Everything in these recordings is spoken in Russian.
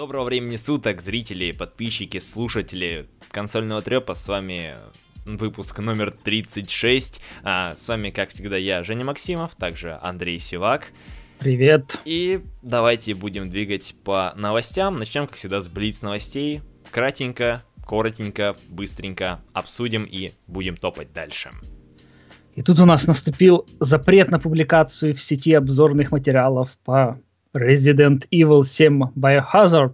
Доброго времени суток, зрители, подписчики, слушатели консольного трепа. С вами выпуск номер 36. А, с вами, как всегда, я, Женя Максимов, также Андрей Сивак. Привет. И давайте будем двигать по новостям. Начнем, как всегда, с Блиц новостей. Кратенько, коротенько, быстренько обсудим и будем топать дальше. И тут у нас наступил запрет на публикацию в сети обзорных материалов по Resident Evil 7 Biohazard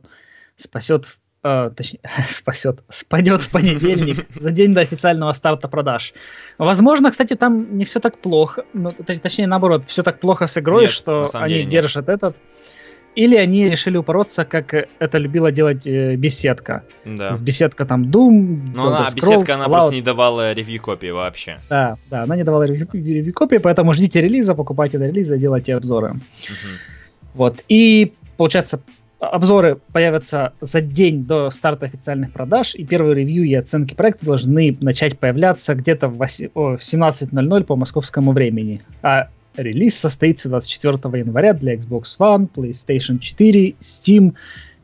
спасет, э, точнее, спасет, спадет в понедельник за день до официального старта продаж. Возможно, кстати, там не все так плохо, ну, точнее, наоборот, все так плохо с игрой, Нет, что они нет. держат этот. Или они решили упороться, как это любила делать э, беседка. То Да. есть беседка там Doom, Ну, она, Elder беседка, Scrolls, она Fallout. просто не давала ревью копии вообще. Да, да, она не давала ревью, ревью копии, поэтому ждите релиза, покупайте до релиза, делайте обзоры. Мгм. Вот. И, получается, обзоры появятся за день до старта официальных продаж, и первые ревью и оценки проекта должны начать появляться где-то в оси- о, в 17.00 по московскому времени. А релиз состоится 24 января для Xbox One, PlayStation 4, Steam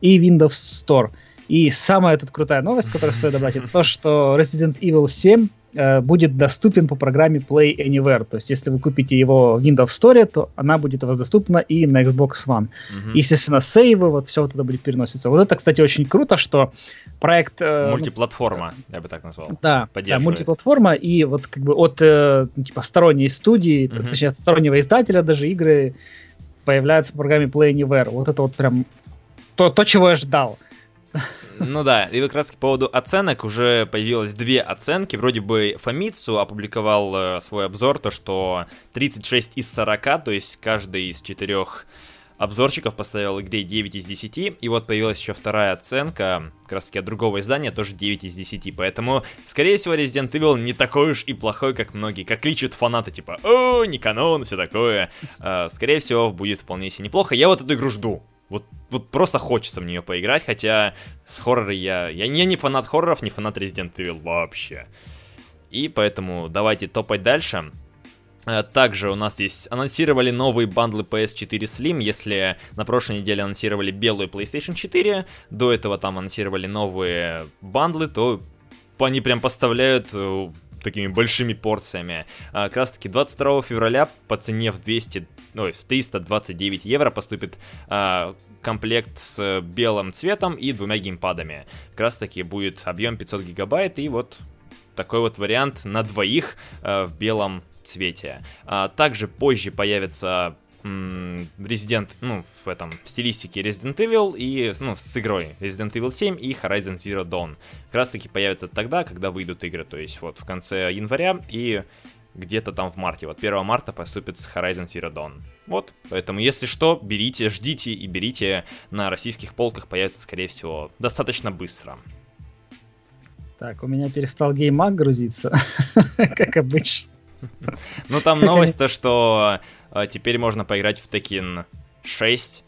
и Windows Store. И самая тут крутая новость, которую стоит добавить, это то, что Resident Evil 7 э, будет доступен по программе Play Anywhere. То есть, если вы купите его в Windows Store, то она будет у вас доступна и на Xbox One. Мгм. Естественно, сейвы, вот все вот это будет переноситься. Вот это, кстати, очень круто, что проект... э, ну, Мультиплатформа, я бы так назвал. да, да, мультиплатформа, и вот как бы от э, ну, типа сторонней студии, Мгм. точнее от стороннего издателя даже игры появляются в программе Play Anywhere. Вот это вот прям то, то чего я ждал. Ну да, и как раз по поводу оценок уже появилось две оценки. Вроде бы Фомицу опубликовал э, свой обзор, то что 36 из 40, то есть каждый из четырех обзорчиков поставил игре 9 из 10. И вот появилась еще вторая оценка, как раз таки от другого издания, тоже 9 из 10. Поэтому, скорее всего, Resident Evil не такой уж и плохой, как многие, как личат фанаты, типа, о, не канон, все такое. Э, скорее всего, будет вполне себе неплохо. Я вот эту игру жду. Вот, вот просто хочется в нее поиграть, хотя с хорророй я, я... Я не фанат хорроров, не фанат Resident Evil вообще. И поэтому давайте топать дальше. Э, Также у нас здесь анонсировали новые бандлы PS4 Slim. Если на прошлой неделе анонсировали белую PlayStation 4, до этого там анонсировали новые бандлы, то они прям поставляют э, такими большими порциями. А, Как раз таки 22 февраля по цене в 200, ой, в 329 евро поступит а, комплект с белым цветом и двумя геймпадами. Как раз таки будет объем 500 гигабайт и вот такой вот вариант на двоих э, в белом цвете. А, также позже появится Resident, ну, в этом в стилистике Resident Evil и, ну, с игрой Resident Evil 7 и Horizon Zero Dawn. Как раз таки появятся тогда, когда выйдут игры, то есть вот в конце января и где-то там в марте. Вот 1 марта поступит с Horizon Zero Dawn. Вот, поэтому если что, берите, ждите и берите на российских полках, появится, скорее всего, достаточно быстро. Так, у меня перестал геймаг грузиться, как обычно. Ну, там новость то, что теперь можно поиграть в Tekken 6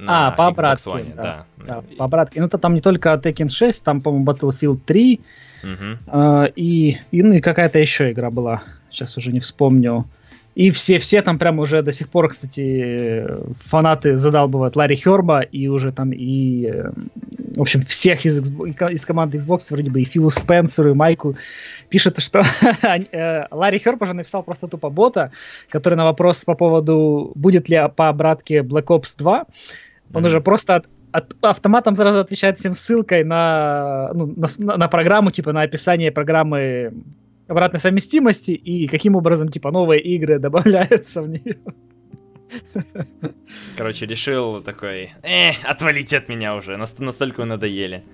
на А, по обратке, One, да, да. Да, по обратке. Ну, то там не только Tekken 6, там, по-моему, Battlefield 3, Мгм. э, и, и, ну, и какая-то еще игра была. Сейчас уже не вспомню. И все, все там прям уже до сих пор, кстати, фанаты задалбывают Ларри Херба и уже там и, э, в общем, всех из, из команды Xbox, вроде бы и Филу Спенсеру, и Майку, пишет, что э, Ларри Херб уже написал просто тупо бота, который на вопрос по поводу, будет ли по обратке Black Ops 2, он Мгм. уже просто от- от- автоматом сразу отвечает всем ссылкой на, ну, на- на программу, типа на описание программы обратной совместимости и каким образом типа новые игры добавляются в нее. Короче, решил такой, э, отвалите от меня уже, нас- настолько вы надоели.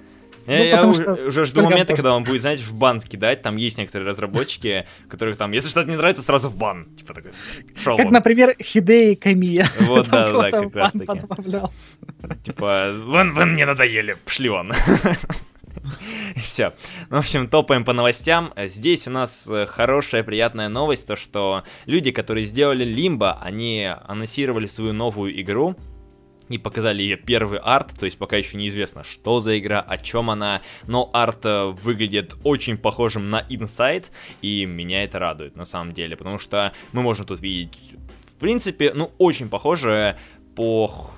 Ну, Э, я потому уже, уже жду момента, когда он будет, знаете, в бан кидать. Там есть некоторые разработчики, которых там, если что-то не нравится, сразу в бан. Типа такой, Как, вон. например, Хидеи Камия. Вот, да, да, как раз таки. Типа, вы, вы мне надоели, пошли вон. Все. В общем, топаем по новостям. Здесь у нас э, хорошая, приятная новость, то что люди, которые сделали Лимбо, они анонсировали свою новую игру, и показали ее первый арт, то есть пока еще неизвестно, что за игра, о чем она, но арт э, выглядит очень похожим на Inside, и меня это радует на самом деле, потому что мы можем тут видеть, в принципе, ну, очень похоже по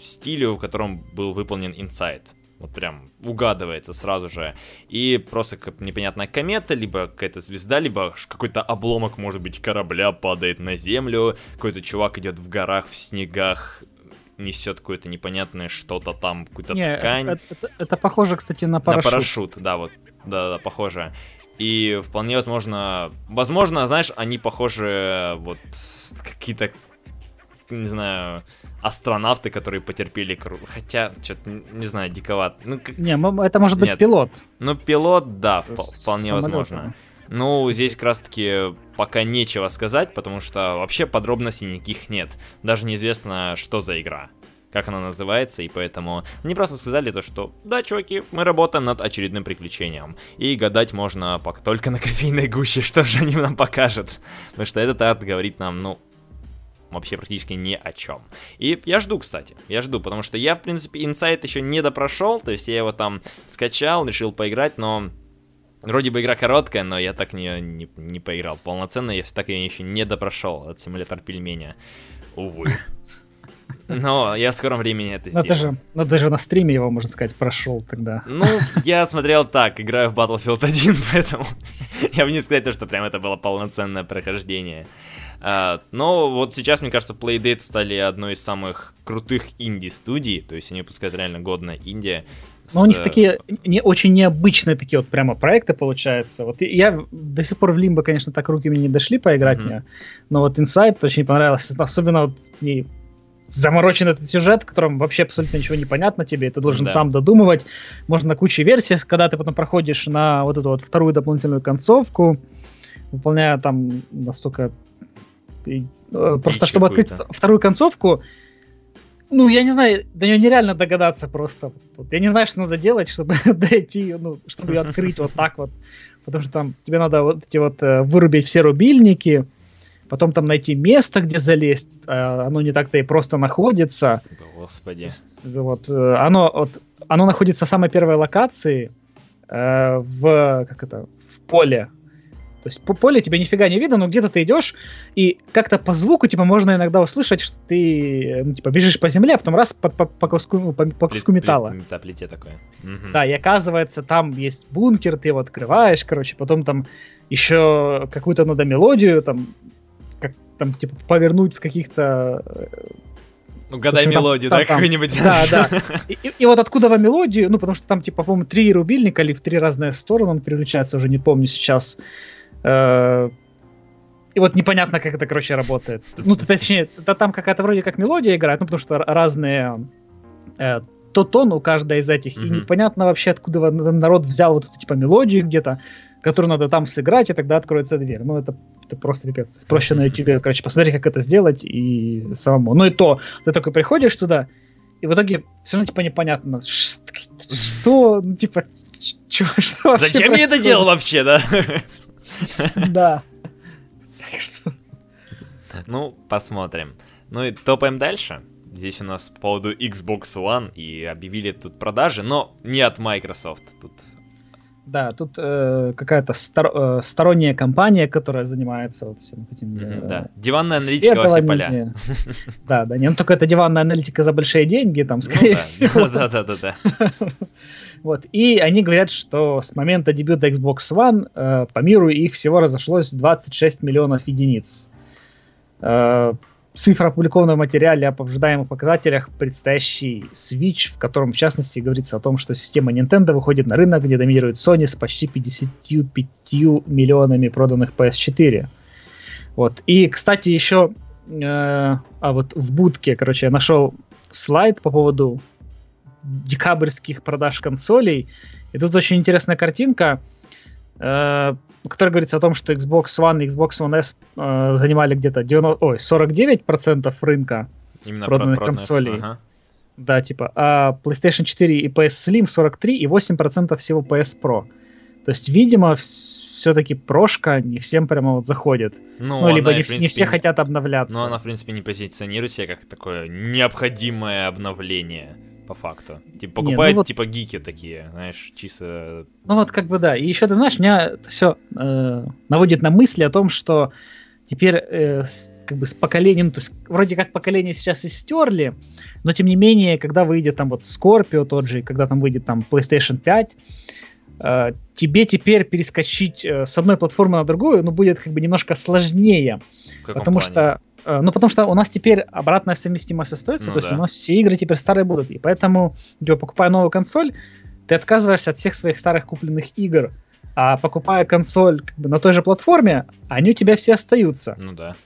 стилю, в котором был выполнен Inside. Вот прям угадывается сразу же. И просто как непонятная комета, либо какая-то звезда, либо какой-то обломок, может быть, корабля падает на землю, какой-то чувак идет в горах, в снегах, несет какое-то непонятное что-то там, какую-то Не, ткань. Это, это- это похоже, кстати, на парашют. На парашют, да, вот, да, да, похоже. И вполне возможно, возможно, знаешь, они похожи, вот, с- какие-то, не знаю, астронавты, которые потерпели, кру- хотя, что-то, не знаю, диковат. Ну, как- Не, это может быть Нет. пилот. ну, пилот, да, С вполне самолёта. возможно. Ну, здесь как раз-таки пока нечего сказать, потому что вообще подробностей никаких нет. Даже неизвестно, что за игра, как она называется, и поэтому они просто сказали то, что да, чуваки, мы работаем над очередным приключением. И гадать можно пока только на кофейной гуще, что же они нам покажут. Потому что этот арт говорит нам, ну, вообще практически ни о чем. И я жду, кстати, я жду, потому что я, в принципе, инсайт еще не допрошел, то есть я его там скачал, решил поиграть, но вроде бы игра короткая, но я так в нее не, не поиграл полноценно, я так ее еще не допрошел, от симулятор пельменя, увы. Но я в скором времени это сделаю. ты же, ну, ты же на стриме его, можно сказать, прошел тогда. Ну, я смотрел так, играю в Battlefield 1, поэтому я бы не сказать, то, что прям это было полноценное прохождение. А, но вот сейчас, мне кажется, Playdate стали одной из самых крутых инди-студий, то есть они выпускают реально годное инди. Но у с, них э, такие не очень необычные такие вот прямо проекты получаются. Вот и- я до сих пор в Лимбо, конечно, так руки мне не дошли поиграть Мгм. мне, но вот Inside очень понравился, особенно вот и заморочен этот сюжет, в котором вообще абсолютно ничего не понятно тебе, ты должен Да. сам додумывать. Можно куча версий, когда ты потом проходишь на вот эту вот вторую дополнительную концовку, выполняя там настолько... и, э, Просто чтобы открыть вторую концовку, ну, я не знаю, до нее нереально догадаться просто. Я не знаю, что надо делать, чтобы дойти, ну, чтобы ее открыть вот так вот. Потому что там тебе надо вот эти вот э, вырубить все рубильники, потом там найти место, где залезть. а Оно не так-то и просто находится. Господи. Вот, э, оно, вот, оно находится в самой первой локации э, в, как это, в поле. То есть по поле тебе нифига не видно, но где-то ты идешь, и как-то по звуку, типа, можно иногда услышать, что ты, э, ну, типа, бежишь по земле, а потом раз по, по, по куску, ну, по, по куску Плит- металла. плит- Да, плите такое. Мгм. Да, и оказывается, там есть бункер, ты его открываешь, короче, потом там еще какую-то надо мелодию, там, как там, типа, повернуть в каких-то э, Ну, гадай В общем, мелодию, там- да, какую-нибудь. Да, да. И, и- и вот откуда вам мелодию, ну, потому что там, типа, по-моему, три рубильника или в три разные стороны он переключается, уже не помню сейчас. Э, И вот непонятно, как это, короче, работает. Ну, точнее, это там какая-то вроде как мелодия играет, ну, потому что разные э, то тон у каждой из этих, и непонятно вообще, откуда народ взял вот эту, типа, мелодию где-то, которую надо там сыграть, и тогда откроется дверь. Ну, это, это просто пипец. Проще на ютубе, короче, посмотреть, как это сделать, и самому. Ну, и то, ты такой приходишь туда, и в итоге все равно, типа, непонятно, что, ну, типа, чё, что вообще Зачем я это делал вообще, да? Да. Так что... Ну, посмотрим. Ну и топаем дальше. Здесь у нас по поводу Xbox One и объявили тут продажи, но не от Microsoft. Тут Да, тут э, какая-то стор- э, сторонняя компания, которая занимается вот всем этим... мгм, э, да. Диванная аналитика во все поля. Да, да, не, ну только это диванная аналитика за большие деньги, там, Ну скорее всего. Да, да, да, да. Вот. И они говорят, что с момента дебюта Xbox One э, по миру их всего разошлось 26 миллионов единиц. Э, цифра опубликована в материале об ожидаемых показателях предстоящий Switch, в котором, в частности, говорится о том, что система Nintendo выходит на рынок, где доминирует Sony с почти 55 миллионами проданных PS4. Вот. И, кстати, еще э, а вот в будке, короче, я нашел слайд по поводу декабрьских продаж консолей. И тут очень интересная картинка, в которой говорится о том, что Xbox One и Xbox One S э, занимали где-то 90, ой, 49% рынка, Именно Проданных про- проданных, консолей. ага. да, типа, а PlayStation 4 и PS Slim 43 и 8% всего PS Pro. То есть, видимо, все-таки прошка не всем прямо вот заходит. Ну, Ну, либо она, не, вс- не принципе, все хотят обновляться. Ну, она, в принципе, не позиционирует себя как такое необходимое обновление, по факту. Типа, Не, ну покупают, вот- типа, гики такие, знаешь, чисто... Ну вот как бы да. И еще ты знаешь, меня все наводит на мысли о том, что теперь э, с- как бы с поколением, то есть вроде как поколение сейчас и стерли, но тем не менее, когда выйдет там вот Scorpio тот же, когда там выйдет там PlayStation 5, э, тебе теперь перескочить э, с одной платформы на другую, ну, будет как бы немножко сложнее. Потому плане? что, э, ну, потому что у нас теперь обратная совместимость остается, ну, то да. есть у нас все игры теперь старые будут, и поэтому, типа, покупая новую консоль, ты отказываешься от всех своих старых купленных игр, а покупая консоль как бы, на той же платформе, они у тебя все остаются. Ну да.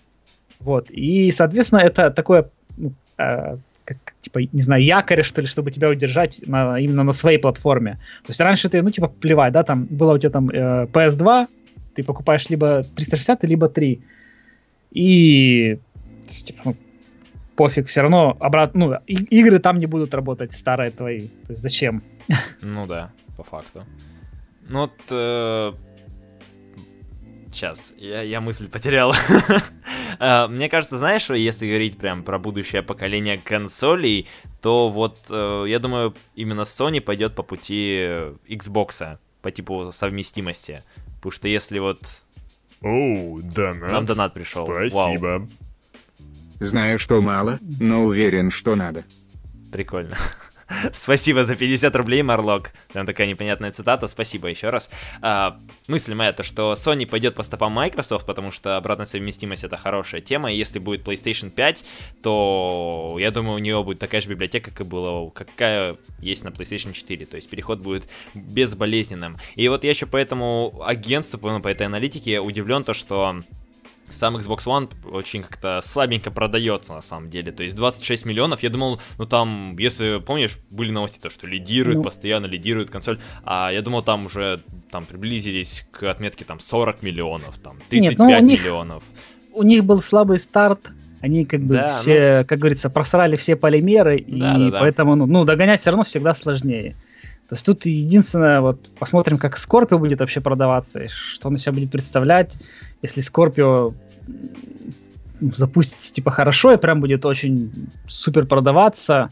Вот. И, соответственно, это такое, ну, э, как, типа, не знаю, якорь, что ли, чтобы тебя удержать на, именно на своей платформе. То есть раньше ты, ну, типа, плевать, да, там, было у тебя там э, PS2, ты покупаешь либо 360, либо 3. И, есть, типа, ну, пофиг, все равно обратно, ну, и, игры там не будут работать, старые твои. То есть зачем? Ну да, по факту. Ну вот... Э... Сейчас, я, я мысль потерял. Э, мне кажется, знаешь, что если говорить прям про будущее поколение консолей, то вот, э, я думаю, именно Sony пойдет по пути Xbox, по типу совместимости. Потому что если вот... Оу, донат. Нам донат пришел. Спасибо. Вау. Знаю, что мало, но уверен, что надо. Прикольно. Спасибо за 50 рублей, Марлок. Там такая непонятная цитата. Спасибо еще раз. А, мысль моя то, что Sony пойдет по стопам Microsoft, потому что обратная совместимость это хорошая тема. И если будет PlayStation 5, то я думаю, у нее будет такая же библиотека, как и была, какая есть на PlayStation 4. То есть переход будет безболезненным. И вот я еще по этому агентству, по этой аналитике удивлен то, что сам Xbox One очень как-то слабенько продается на самом деле. То есть 26 миллионов, я думал, ну там, если помнишь, были новости, то что лидирует, ну. постоянно лидирует консоль, а я думал, там уже там приблизились к отметке там 40 миллионов, там 35 Нет, ну, у них, миллионов. У них был слабый старт, они как бы да, все, ну... как говорится, просрали все полимеры, и да, да, поэтому, ну, ну, догонять все равно всегда сложнее. То есть тут единственное, вот посмотрим, как Скорпио будет вообще продаваться, что он из себя будет представлять. Если Скорпио запустится типа хорошо и прям будет очень супер продаваться.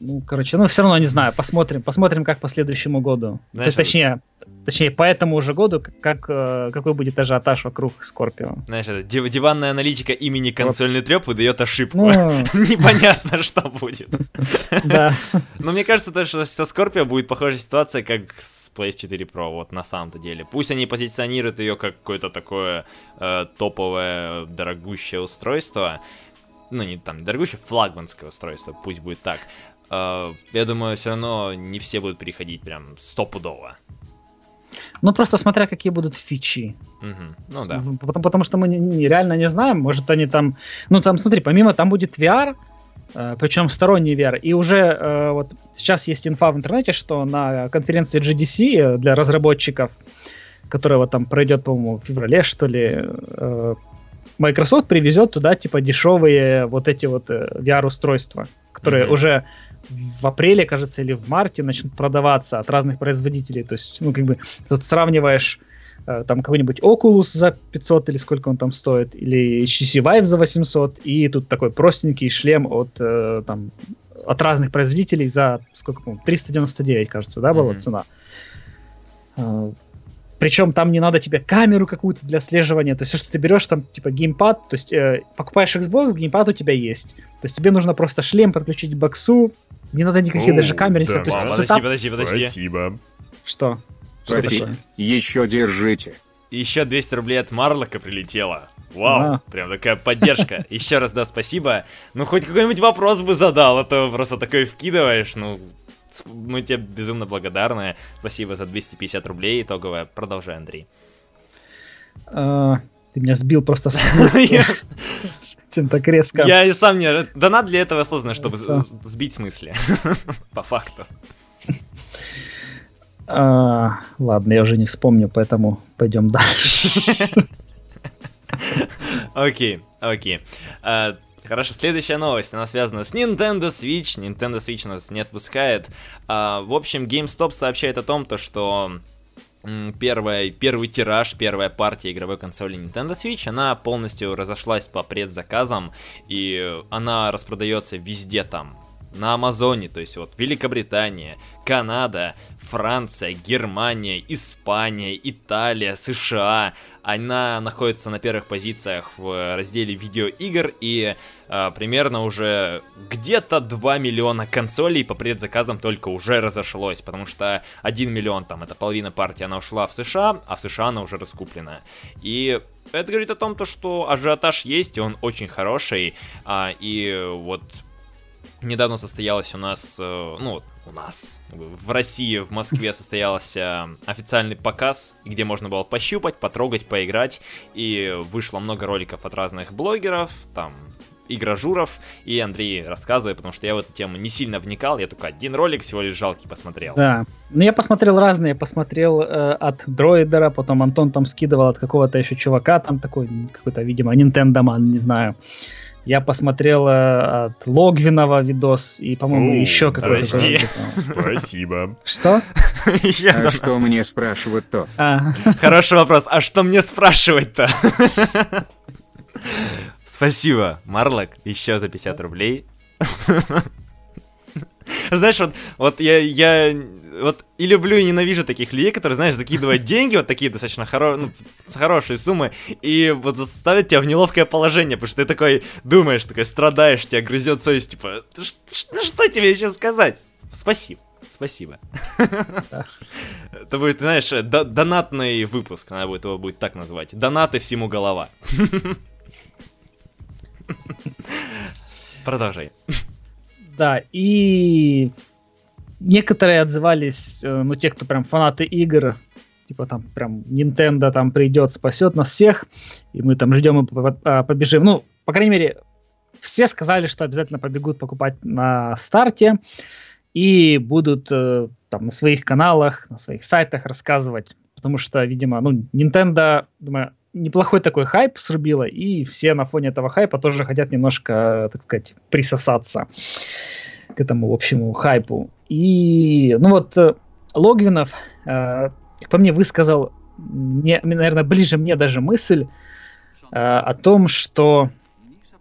Ну, короче, ну все равно не знаю, посмотрим, посмотрим, как по следующему году. Знаешь, точнее, точнее, по этому уже году, как, э, какой будет ажиотаж вокруг Скорпио. Знаешь, это див- диванная аналитика имени консольный вот. треп выдает ошибку. Ну... Непонятно, что будет. Да. Но мне кажется, что со Скорпио будет похожая ситуация, как с PS4 Pro, вот на самом-то деле. Пусть они позиционируют ее как какое-то такое э, топовое, дорогущее устройство, ну, не там, дорогущее, флагманское устройство, пусть будет так. Э, я думаю, все равно не все будут переходить прям стопудово. Ну, просто смотря какие будут фичи. Угу. Ну да. Потому, потому что мы не, не, реально не знаем. Может, они там. Ну, там, смотри, помимо там будет VR, Э, причем сторонний VR. И уже э, вот сейчас есть инфа в интернете, что на конференции GDC э, для разработчиков, которая вот там пройдет, по-моему, в феврале, что ли, Microsoft привезет туда типа дешевые вот эти вот VR-устройства, которые mm-hmm. уже в апреле, кажется, или в марте начнут продаваться от разных производителей. То есть, ну, как бы, тут сравниваешь Э, там какой-нибудь Oculus за 500 или сколько он там стоит, или HTC Vive за 800, и тут такой простенький шлем от, э, там, от разных производителей за, сколько, по 399, кажется, да, была mm-hmm. цена. Э, Причем там не надо тебе камеру какую-то для слеживания. То есть все, что ты берешь, там типа геймпад, то есть э, покупаешь Xbox, геймпад у тебя есть. То есть тебе нужно просто шлем подключить к боксу, не надо никаких О, даже камер. Да, то есть, подожди, подожди, подожди. Спасибо. Что? Спасибо. Еще держите. Еще 200 рублей от Марлока прилетело. Вау, а. прям такая поддержка. Еще раз, да, спасибо. Ну, хоть какой-нибудь вопрос бы задал, а то просто такой вкидываешь, ну, мы тебе безумно благодарны. Спасибо за 250 рублей итоговое. Продолжай, Андрей. Ты меня сбил просто с. Этим так резко. Я и сам не... Донат для этого создан, чтобы сбить мысли. По факту. А, ладно, я уже не вспомню, поэтому пойдем дальше. Окей, окей. А, хорошо, следующая новость, она связана с Nintendo Switch. Nintendo Switch нас не отпускает. А, в общем, GameStop сообщает о том, то, что первая, первый тираж, первая партия игровой консоли Nintendo Switch, она полностью разошлась по предзаказам, и она распродается везде там, на Амазоне, то есть вот Великобритания, Канада, Франция, Германия, Испания, Италия, США. Она находится на первых позициях в разделе видеоигр и э, примерно уже где-то 2 миллиона консолей по предзаказам только уже разошлось, потому что 1 миллион там, это половина партии, она ушла в США, а в США она уже раскуплена. И это говорит о том, то, что ажиотаж есть, и он очень хороший, а, и вот недавно состоялось у нас, э, ну, у нас, в России, в Москве состоялся официальный показ, где можно было пощупать, потрогать, поиграть, и вышло много роликов от разных блогеров, там, игражуров, и Андрей рассказывает, потому что я в эту тему не сильно вникал, я только один ролик всего лишь жалкий посмотрел. Да, ну я посмотрел разные, посмотрел э, от Дроидера, потом Антон там скидывал от какого-то еще чувака, там такой какой-то, видимо, Man, не знаю. Я посмотрел э, от Логвинова видос и, по-моему, еще какой-то. подожди. Спасибо. Что? А что мне спрашивать то? А, Хороший вопрос. А что мне спрашивать-то? Спасибо, Марлок, еще за 50 рублей. Знаешь, вот, вот я, я вот и люблю, и ненавижу таких людей, которые, знаешь, закидывают деньги, вот такие достаточно хоро... ну, хорошие суммы, и вот заставят тебя в неловкое положение, потому что ты такой думаешь, такой страдаешь, тебя грызет совесть, типа, «Ты ш- ш- ну что тебе еще сказать? Спасибо. Спасибо. Это будет, знаешь, до- донатный выпуск, надо будет его будет так назвать. Донаты всему голова. Продолжай. Да, и некоторые отзывались, э, ну, те, кто прям фанаты игр, типа там прям Nintendo там придет, спасет нас всех, и мы там ждем и а, побежим. Ну, по крайней мере, все сказали, что обязательно побегут покупать на старте и будут э, там на своих каналах, на своих сайтах рассказывать, потому что, видимо, ну, Nintendo, думаю, неплохой такой хайп срубила, и все на фоне этого хайпа тоже хотят немножко, так сказать, присосаться к этому общему хайпу. И, ну вот, э, Логвинов, э, по мне, высказал, мне, наверное, ближе мне даже мысль э, о том, что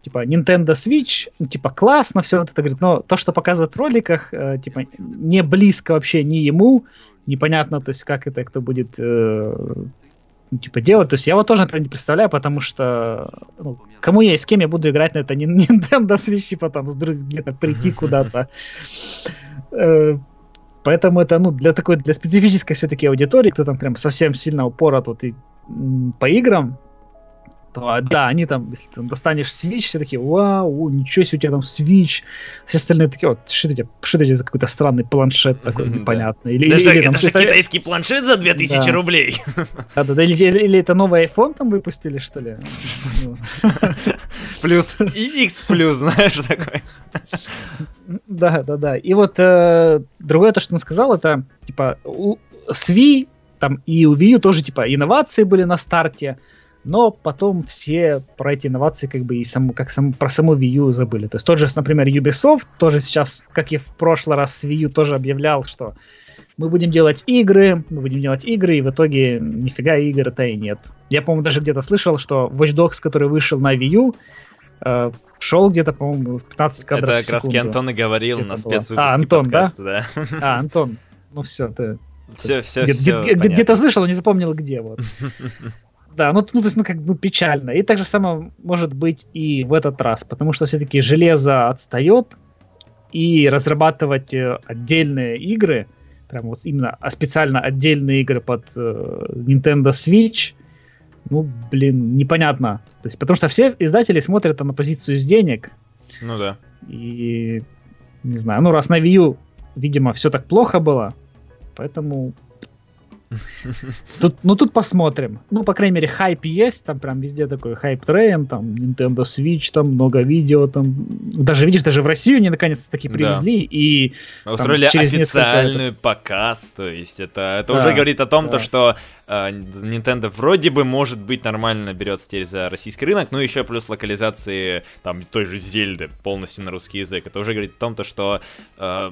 типа Nintendo Switch, ну, типа классно все вот это говорит, но то, что показывают в роликах, э, типа не близко вообще ни ему, непонятно, то есть как это кто будет э, ну, типа делать. То есть я вот тоже, например, не представляю, потому что ну, кому я и с кем я буду играть на это Нин- Nintendo Switch, типа там с друз- где-то прийти куда-то. Э, Поэтому это, ну, для такой, для специфической все-таки аудитории, кто там прям совсем сильно упорот вот и по играм, то а, да, они там, если ты там достанешь Switch, все такие, вау, ничего себе, у тебя там Switch. Все остальные такие, вот, что это, что это за какой-то странный планшет такой непонятный. Или, Да или, что, или там это же китайский планшет за 2000 Да. рублей. Да, да, да, или, или- или это новый iPhone там выпустили, что ли? Ну, Плюс и X плюс, знаешь, такой. Да, да, да. И вот э, другое то, что он сказал, это типа у с Wii там и у Wii U тоже типа инновации были на старте, но потом все про эти инновации как бы и саму, как сам, про саму Wii U забыли. То есть тот же, например, Ubisoft тоже сейчас, как и в прошлый раз с Wii U, тоже объявлял, что мы будем делать игры, мы будем делать игры, и в итоге нифига игр-то и нет. Я, по-моему, даже где-то слышал, что Watch Dogs, который вышел на Wii U, э, шел где-то, по-моему, 15 кадров Это в как раз. Антон и говорил Это на было. спецвыпуске А, Антон, да? подкаста, да? А, Антон, ну все, ты Все, все, где- все. где- где- где-то слышал, но не запомнил где. Вот. Да, ну, ну, то есть, ну, как бы печально. И так же самое может быть и в этот раз, потому что все-таки железо отстает, и разрабатывать э, отдельные игры, прям вот именно а специально отдельные игры под э, Nintendo Switch, ну, блин, непонятно. То есть, потому что все издатели смотрят там на позицию с денег, Ну да. и не знаю, ну раз на Wii U, видимо, все так плохо было, поэтому тут, ну тут посмотрим. Ну, по крайней мере, хайп есть, там прям везде такой хайп трейн, там Nintendo Switch, там много видео, там даже видишь, даже в Россию они наконец-то таки Да. привезли, и Устроили через официальный показ, то есть это, это Да, уже говорит о том, то, да. что э, Nintendo вроде бы, может быть, нормально берется теперь за российский рынок, ну еще плюс локализации там той же Зельды полностью на русский язык. Это уже говорит о том, то, что э,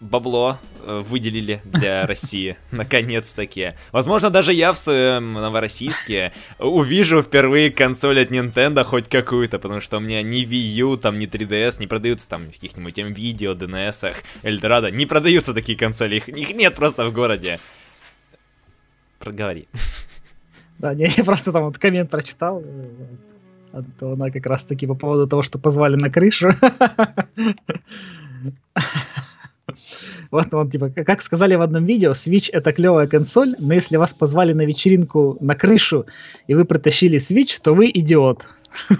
бабло э, выделили для России, наконец-таки. Возможно, даже я в своем Новороссийске увижу впервые консоль от Nintendo хоть какую-то, потому что у меня ни Wii U, там, ни 3DS не продаются там в каких-нибудь видео, DNS, Эльдорадо. Не продаются такие консоли, их, их нет просто в городе. Проговори. Да, не, я просто там вот коммент прочитал. э, от Она как раз таки по поводу того, что позвали на крышу. Вот он, типа, как сказали в одном видео, Switch это клевая консоль, но если вас позвали на вечеринку на крышу, и вы притащили Switch, то вы идиот.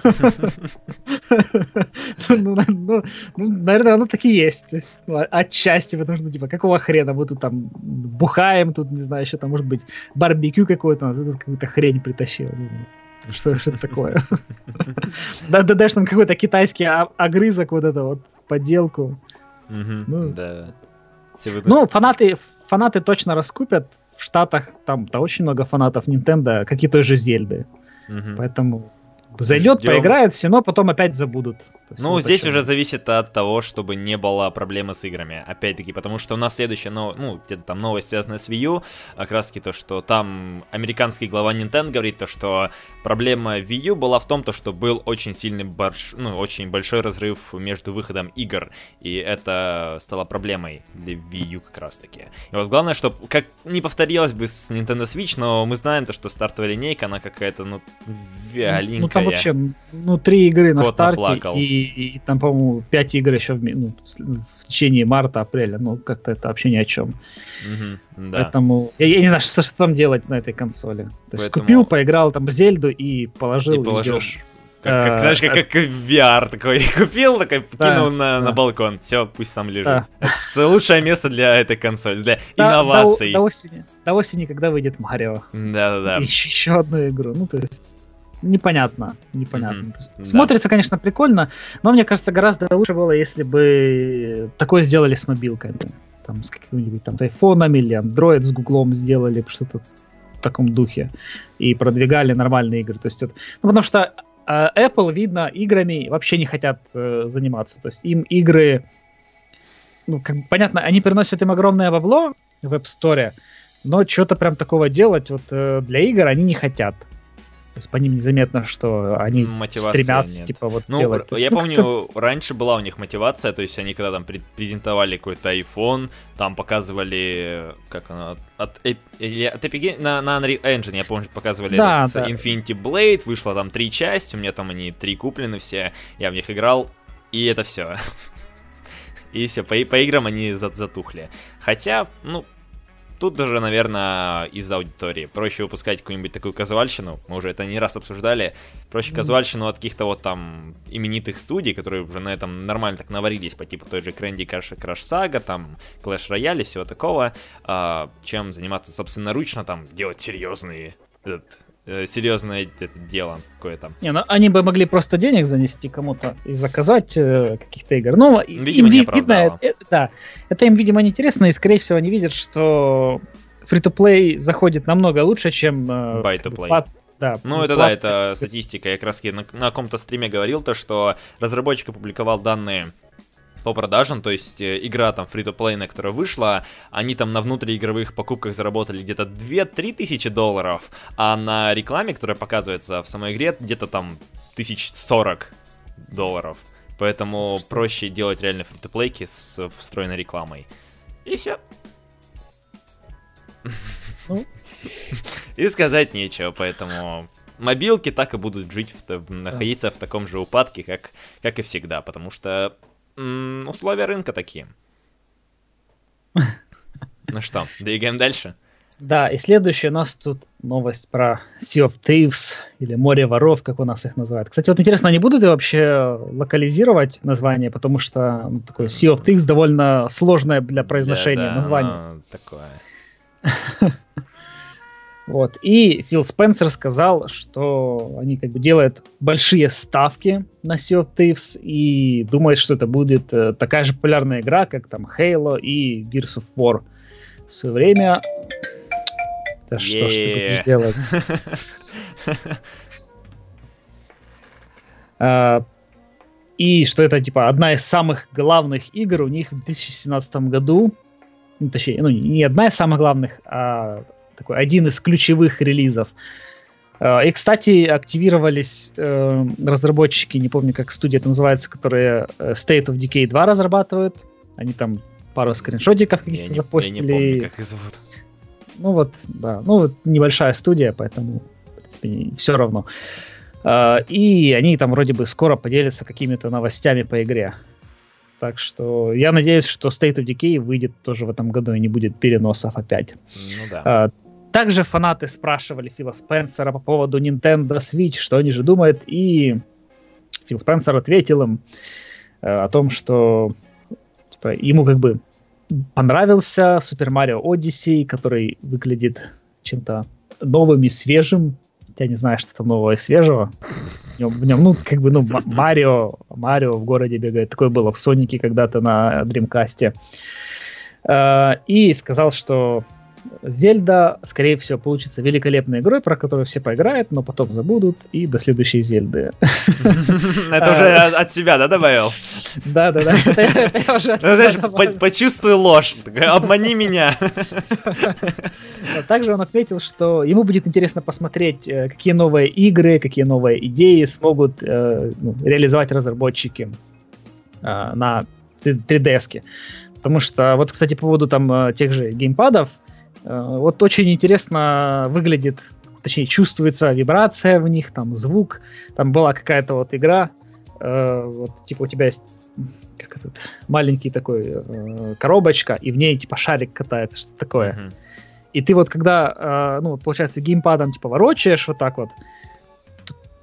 Ну, ну, ну, наверное, оно так и есть. То есть, ну, Отчасти, потому что, типа, какого хрена мы тут там бухаем, тут, не знаю, еще там, может быть, барбекю какой-то, а тут какую-то хрень притащил. Что, это такое? Да, да, даешь нам какой-то китайский а- огрызок, вот это вот, подделку. Мгм, Ну, Да. Ну, фанаты, фанаты точно раскупят. В Штатах там да, очень много фанатов Nintendo, как и той же Зельды. Мгм. Поэтому зайдет, Ждем. поиграет, все, но потом опять забудут. Есть, Ну, здесь о чём. уже зависит от того, чтобы не было проблемы с играми. Опять-таки, потому что у нас следующая, но, ну, где-то там новость, связанная с Wii U, как раз таки то, что там американский глава Nintendo говорит то, что проблема Wii U была в том, то, что был очень сильный борш, ну, очень большой разрыв между выходом игр, и это стало проблемой для Wii U как раз таки. И вот главное, чтобы как не повторилось бы с Nintendo Switch, но мы знаем то, что стартовая линейка, она какая-то, ну, вяленькая. Ну, там вообще, ну, три игры на Кот старте, наплакал. и, и там, по-моему, пять игр еще в, ну, в в течение марта-апреля. Ну, как-то это вообще ни о чем. Мгм, да. Поэтому я, я не знаю, что, что там делать на этой консоли. То есть Поэтому- купил, поиграл там в Зельду и положил. И положил. идёшь. Как, как, Э, знаешь, как, как VR такой купил, такой Да, кинул на, на да. балкон. Все, пусть там лежит. Да. Это лучшее место для этой консоли, для До- инноваций. До, до осени. До осени, когда выйдет Марио. Да-да-да. Еще, еще одну игру. Ну, то есть, непонятно. Непонятно. То есть да. Смотрится, конечно, прикольно, но мне кажется, гораздо лучше было, если бы такое сделали с мобилками. Там с каким-нибудь там с айфоном или Android с Гуглом сделали что-то в таком духе и продвигали нормальные игры. То есть это, ну, потому что э, Apple, видно, играми вообще не хотят э, заниматься. То есть им игры, ну, как понятно, они приносят им огромное бабло в App Store, но что-то прям такого делать вот э, для игр они не хотят. То есть по ним незаметно, что они Мотивации стремятся, нет. типа, вот Ну, делать. То я есть, ну, помню, раньше была у них мотивация, то есть они когда там презентовали какой-то iPhone, там показывали, как оно, от, Ep- или от Epic на, на Unreal Engine, я помню, показывали Да, этот да. Infinity Blade, вышло там три части, у меня там они три куплены все, я в них играл, и это все. И все, по, по играм они за- затухли. Хотя, ну, тут даже, наверное, из-за аудитории. Проще выпускать какую-нибудь такую казуальщину. Мы уже это не раз обсуждали. Проще казуальщину от каких-то вот там именитых студий, которые уже на этом нормально так наварились, по типу той же Candy Crush, Crush Saga, там, Clash Royale и всего такого, а, чем заниматься собственноручно, там, делать серьезные, этот, серьезное это дело какое-то. Не, ну они бы могли просто денег занести кому-то и заказать э, каких-то игр. Ну, Видимо, им не ви- видно, оправдало. э, да, это им, видимо, не интересно, и, скорее всего, они видят, что free-to-play заходит намного лучше, чем... э, Buy to как бы да, Ну, это да, это статистика. Я как раз на, на каком-то стриме говорил то, что разработчик опубликовал данные по продажам, то есть э, игра там free-to-play, которая вышла, они там на внутриигровых покупках заработали где-то 2-3 тысячи долларов, а на рекламе, которая показывается в самой игре, где-то там тысяч сорок долларов. Поэтому проще делать реально фри-то-плейки с встроенной рекламой. И все. Ну. И сказать нечего, поэтому мобилки так и будут жить, в находиться в таком же упадке, как, как и всегда, потому что м, условия рынка такие. Ну что, двигаем дальше? Да, и следующая у нас тут новость про Sea of Thieves или Море воров, как у нас их называют. Кстати, вот интересно, они будут ли вообще локализировать название, потому что ну, такое Sea of Thieves довольно сложное для произношения Да, да, название. такое. Вот. И Фил Спенсер сказал, что они как бы делают большие ставки на Sea of Thieves и думают, что это будет э, такая же популярная игра, как там Halo и Gears of War. В свое время... Да что ж ты будешь делать? А, и что это, типа, одна из самых главных игр у них в 2017 году. Ну, точнее, ну, не одна из самых главных, а такой один из ключевых релизов. Э, и, кстати, активировались э, разработчики, не помню, как студия это называется, которые э, State of Decay 2 разрабатывают. Они там пару скриншотиков каких-то я запостили. Не, я не помню, как их зовут. Ну вот, да. Ну, вот небольшая студия, поэтому, в принципе, все равно. Uh, и они там вроде бы скоро поделятся какими-то новостями по игре. Так что я надеюсь, что State of Decay выйдет тоже в этом году и не будет переносов опять. Ну да. Uh, также фанаты спрашивали Фила Спенсера по поводу Nintendo Switch, что они же думают, и Фил Спенсер ответил им uh, о том, что типа, ему как бы понравился Super Mario Odyssey, который выглядит чем-то новым и свежим. Я не знаю, что там нового и свежего. В нем, в нем ну, как бы, ну, Марио, Марио в городе бегает. Такое было в Сонике когда-то на Dreamcast. И сказал, что Зельда, скорее всего, получится великолепной игрой, про которую все поиграют, но потом забудут, и до следующей Зельды. Это уже от тебя, да, добавил? Да, да, да. Я уже ну, Знаешь, почувствуй ложь, обмани меня. Также он отметил, что ему будет интересно посмотреть, э, какие новые игры, какие новые идеи смогут э, ну, реализовать разработчики э, на 3DS. Потому что, вот, кстати, по поводу там тех же геймпадов, вот очень интересно выглядит, точнее, чувствуется вибрация в них, там звук. Там была какая-то вот игра, э, вот, типа у тебя есть как этот маленький такой э, коробочка, и в ней типа шарик катается, что такое. Mm-hmm. И ты вот когда, ну, получается, геймпадом типа ворочаешь вот так вот,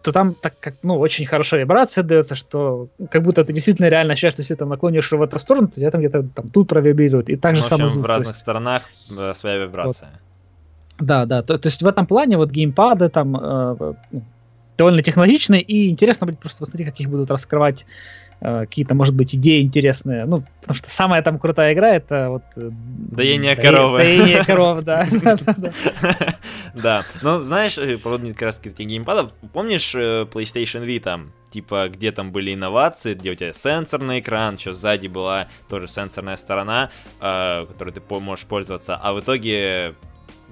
то там так как, ну, очень хорошая вибрация дается, что как будто ты действительно реально ощущаешь, что если там наклонишь в эту сторону, то тебя там где-то там тут провибрирует, и так же самое звук. в разных есть... сторонах э, своя вибрация. Вот. Да, да, то, то есть в этом плане вот геймпады там э, ну, довольно технологичные, и интересно будет просто посмотреть, как их будут раскрывать какие-то, может быть, идеи интересные. Ну, потому что самая там крутая игра это вот... Э, доение коровы. Доение коров, да. Да. Ну, знаешь, э, по поводу как раз таки геймпадов, помнишь э, PlayStation Vita? Типа, где там были инновации, где у тебя сенсорный экран, еще сзади была тоже сенсорная сторона, которой ты можешь пользоваться, а в итоге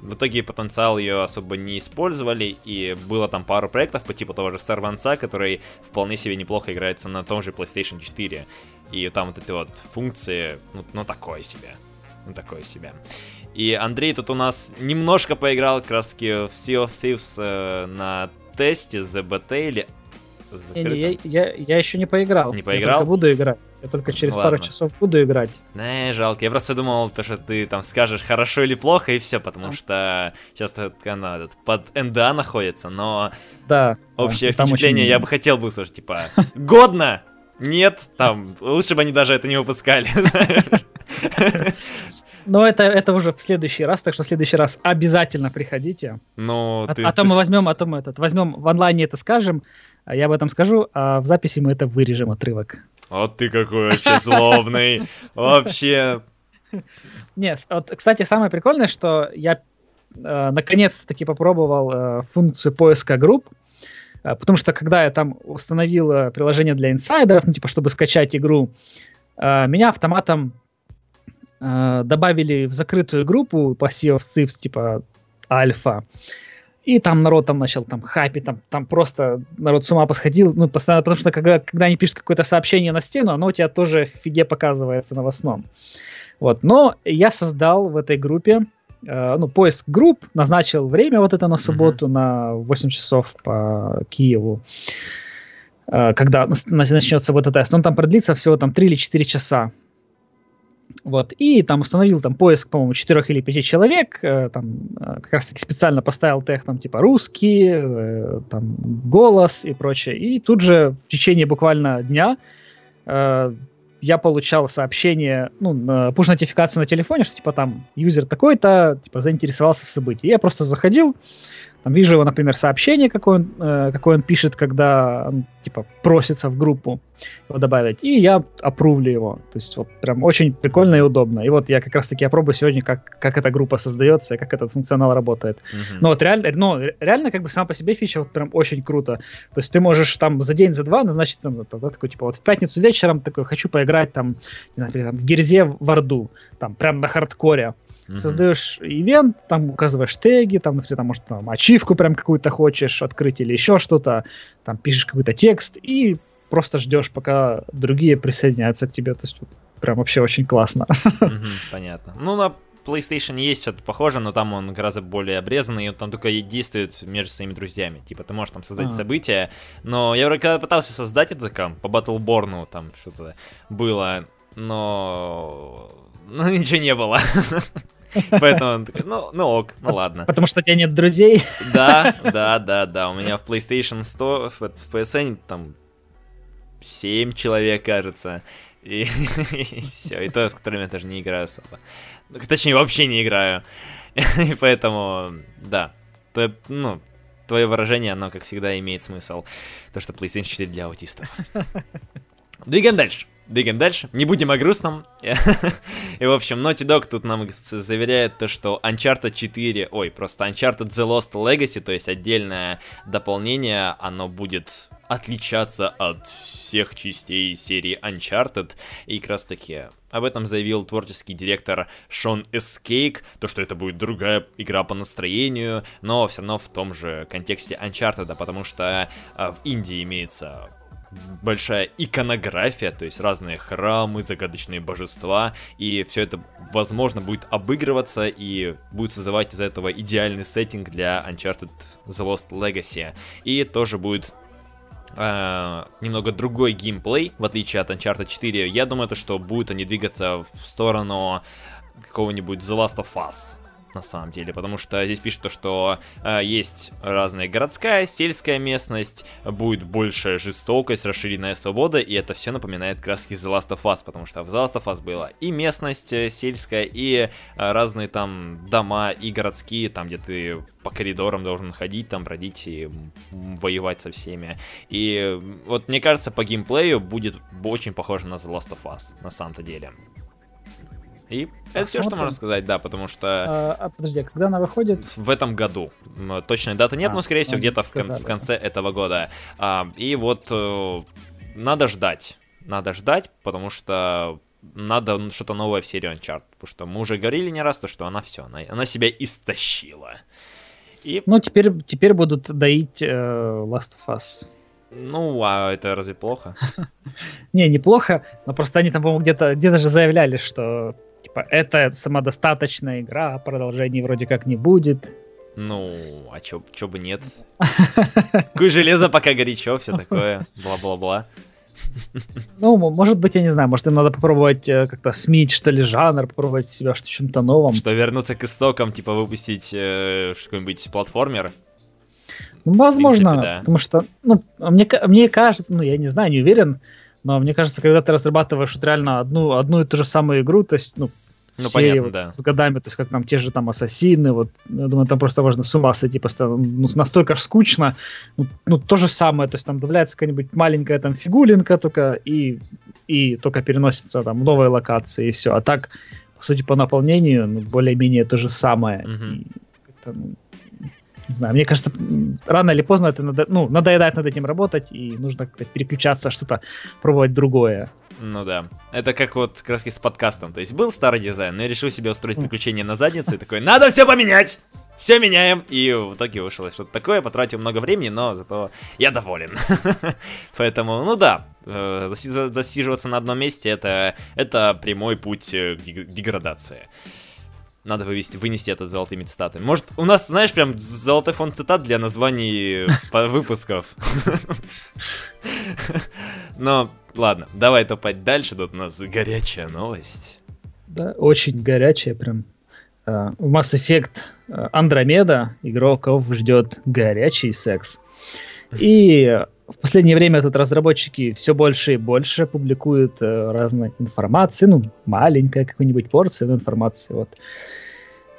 в итоге потенциал ее особо не использовали, и было там пару проектов по типу того же Серванца, который вполне себе неплохо играется на том же PlayStation 4. И там вот эти вот функции, ну, ну такое себе. Ну такое себе. И Андрей тут у нас немножко поиграл как раз таки в Sea of Thieves э, на тесте ZBT или не, не, я, я, я еще не поиграл. Не поиграл? Я только буду играть. Я только через Ладно. пару часов буду играть. Не, жалко. Я просто думал, то, что ты там скажешь хорошо или плохо, и все, потому а. что сейчас она этот, под НДА находится, но да, общее да, впечатление очень... я бы хотел бы услышать, типа, годно! Нет, там, лучше бы они даже это не выпускали. Но это, это уже в следующий раз, так что в следующий раз обязательно приходите. Ну, а, ты, а то мы возьмем, а то мы этот, возьмем в онлайне это скажем, я об этом скажу, а в записи мы это вырежем отрывок. Вот ты какой вообще злобный. Вообще. Нет, вот, кстати, самое прикольное, что я э, наконец-таки попробовал э, функцию поиска групп, э, потому что когда я там установил э, приложение для инсайдеров, ну, типа, чтобы скачать игру, э, меня автоматом э, добавили в закрытую группу по Sea of Thieves, типа, альфа. И там народ там начал там хайпить, там, там просто народ с ума посходил, ну, постоянно, потому что когда, когда они пишут какое-то сообщение на стену, оно у тебя тоже в фиге показывается новостном. Вот, но я создал в этой группе, э, ну, поиск групп, назначил время вот это на субботу, mm-hmm. на 8 часов по Киеву, э, когда начнется вот этот тест. Он там продлится всего там 3 или 4 часа. Вот, и там установил там поиск, по-моему, четырех или пяти человек, э, там э, как раз таки специально поставил тег там типа русский, э, там голос и прочее. И тут же в течение буквально дня э, я получал сообщение, ну, push-нотификацию на телефоне, что типа там юзер такой-то, типа заинтересовался в событии. Я просто заходил, там вижу его, например, сообщение, какое он, э, какое он пишет, когда он, типа, просится в группу его добавить, и я опрувлю его. То есть вот прям очень прикольно и удобно. И вот я как раз-таки опробую сегодня, как, как эта группа создается и как этот функционал работает. Мгм. Но вот реально, ре- реально как бы сама по себе фича вот прям очень круто. То есть ты можешь там за день, за два назначить там, да, такой, типа, вот в пятницу вечером такой, хочу поиграть там, не знаю, например, там, в Герзе в Орду, там, прям на хардкоре. Мгм. Создаешь ивент, там указываешь теги, там, например, там, может, там, ачивку прям какую-то хочешь открыть или еще что-то, там, пишешь какой-то текст и просто ждешь, пока другие присоединяются к тебе. То есть прям вообще очень классно. Мгм, Понятно. Ну, на PlayStation есть что-то похоже, но там он гораздо более обрезанный, и он там только и действует между своими друзьями. Типа, ты можешь там создать А. события, но я вроде когда пытался создать это там, по Battleborn там что-то было, но... Ну, ничего не было. Поэтому он такой, ну, ну ок, ну ладно. Потому что у тебя нет друзей. Да, да, да, да. У меня в PlayStation 100, в, PSN там 7 человек, кажется. И, все, и то, с которыми я даже не играю особо. Ну, Точнее, вообще не играю. И поэтому, да. То- ну, твое выражение, оно, как всегда, имеет смысл. То, что PlayStation 4 для аутистов. Двигаем дальше. Двигаем дальше. Не будем о грустном. И, в общем, Naughty Dog тут нам заверяет то, что Uncharted 4, ой, просто Uncharted The Lost Legacy, то есть отдельное дополнение, оно будет отличаться от всех частей серии Uncharted. И как раз таки об этом заявил творческий директор Шон Эскейк, то, что это будет другая игра по настроению, но все равно в том же контексте Uncharted, потому что а, в Индии имеется большая иконография, то есть разные храмы, загадочные божества, и все это, возможно, будет обыгрываться и будет создавать из этого идеальный сеттинг для Uncharted The Lost Legacy. И тоже будет э, немного другой геймплей, в отличие от Uncharted 4. Я думаю, то, что будут они двигаться в сторону какого-нибудь The Last of Us на самом деле, потому что здесь пишет то, что э, есть разная городская, сельская местность, будет большая жестокость, расширенная свобода, и это все напоминает краски The Last of Us, потому что в The Last of Us была и местность э, сельская, и э, разные там дома, и городские, там, где ты по коридорам должен ходить, там, бродить и воевать со всеми. И э, вот мне кажется, по геймплею будет очень похоже на The Last of Us, на самом-то деле. И это все, что Посмотрим. можно сказать, да, потому что А, а, подожди, а когда она выходит? в этом году. Точной даты нет, А, но, скорее всего, где-то в, кон- в конце этого года. А, и вот э, надо ждать. Надо ждать, потому что надо что-то новое в серии Uncharted. Потому что мы уже говорили не раз, то, что она все, она, она себя истощила. И, Ну, теперь, теперь будут доить э, Last of Us. ну, а это разве плохо? Не, неплохо, но просто они там, по-моему, где-то где же заявляли, что типа это самодостаточная игра, а продолжений вроде как не будет. Ну, а чё, чё бы нет? Какое железо пока горячо, все такое, бла-бла-бла. Ну, может быть, я не знаю, может им надо попробовать э, как-то сменить, что ли, жанр, попробовать себя в чем-то новом. Что вернуться к истокам, типа выпустить э, какой-нибудь платформер, Ну, возможно, принципе, да. потому что, ну, мне, ка- мне кажется, ну, я не знаю, не уверен, но мне кажется, когда ты разрабатываешь вот реально одну, одну и ту же самую игру, то есть, ну, Ну, серии понятно, вот да. с годами, то есть как там те же там ассасины, вот, я думаю, там просто можно с ума сойти, просто ну, настолько ж скучно, ну, ну, то же самое, то есть там добавляется какая-нибудь маленькая там фигулинка только, и, и только переносится там в новые локации, и все, а так, по сути, по наполнению, ну, более-менее то же самое, Мгм. И ну, не знаю, мне кажется, рано или поздно это надо, ну, надоедает над этим работать, и нужно как-то переключаться, что-то пробовать другое. Ну да. Это как вот таки с подкастом. То есть был старый дизайн, но я решил себе устроить приключение на задницу и такой, надо все поменять! Все меняем! И в итоге вышло что-то такое, потратил много времени, но зато я доволен. Поэтому, ну да, э, заси- за- засиживаться на одном месте это, это прямой путь э, к дег- деградации. Надо вывести, вынести это золотыми цитатами. Может, у нас, знаешь, прям золотой фонд цитат для названий по- выпусков. Но, ладно, давай топать дальше, тут у нас горячая новость. Да, очень горячая прям. Э, В Mass Effect э, Andromeda игроков ждет горячий секс. И в последнее время тут разработчики все больше и больше публикуют э, разной информации, ну, маленькая какой-нибудь порция информации, вот.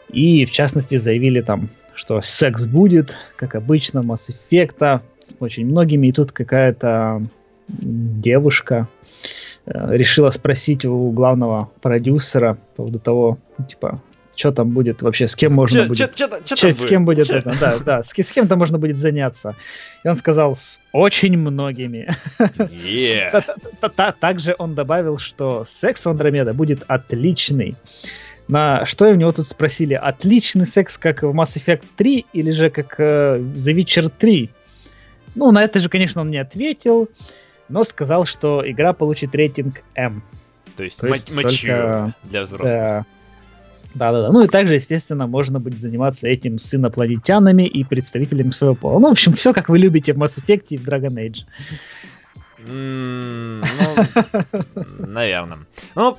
И, в частности, заявили там что секс будет, как обычно, Mass Effect, с очень многими, и тут какая-то девушка э, решила спросить у главного продюсера по поводу того, типа, что там будет вообще, с кем можно Чё- будет... чё- чё- чё с кем будет это, да, да, с, с кем-то можно будет заняться. И он сказал, с очень многими. Та- Также он добавил, что секс в Андромеда будет отличный. На что у него тут спросили, отличный секс, как в Mass Effect 3 или же как э, The Witcher 3? Ну, на это же, конечно, он не ответил, но сказал, что игра получит рейтинг М. То есть То есть ма- mature только- для взрослых. Да. Да-да-да. Ну и также, естественно, можно будет заниматься этим с инопланетянами и представителями своего пола. Ну, в общем, все как вы любите в Mass Effect и в Dragon Age. Ну, наверное. Ну,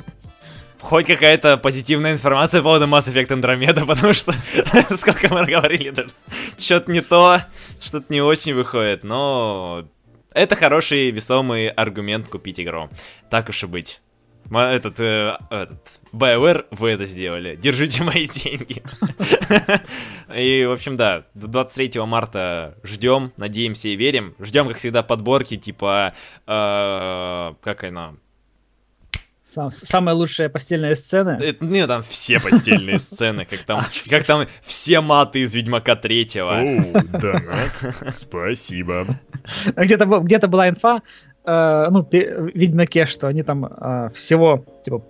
хоть какая-то позитивная информация по поводу Mass Effect Andromeda, потому что, сколько мы говорили, что-то не то, что-то не очень выходит, но это хороший весомый аргумент купить игру. Так уж и быть. Ма- Этот, э, этот, BioWare, вы это сделали. Держите мои деньги. И, в общем, да, 23 марта ждем, надеемся и верим. Ждем, как всегда, подборки, типа, э, как она, Сам- самая лучшая постельная сцена. Это, не, там все постельные сцены, как там, А, как там все маты из Ведьмака третьего. Оу, донат. Спасибо. А Где-то, где-то была инфа, э, ну, пе- в Ведьмаке, что они там э, всего, типа,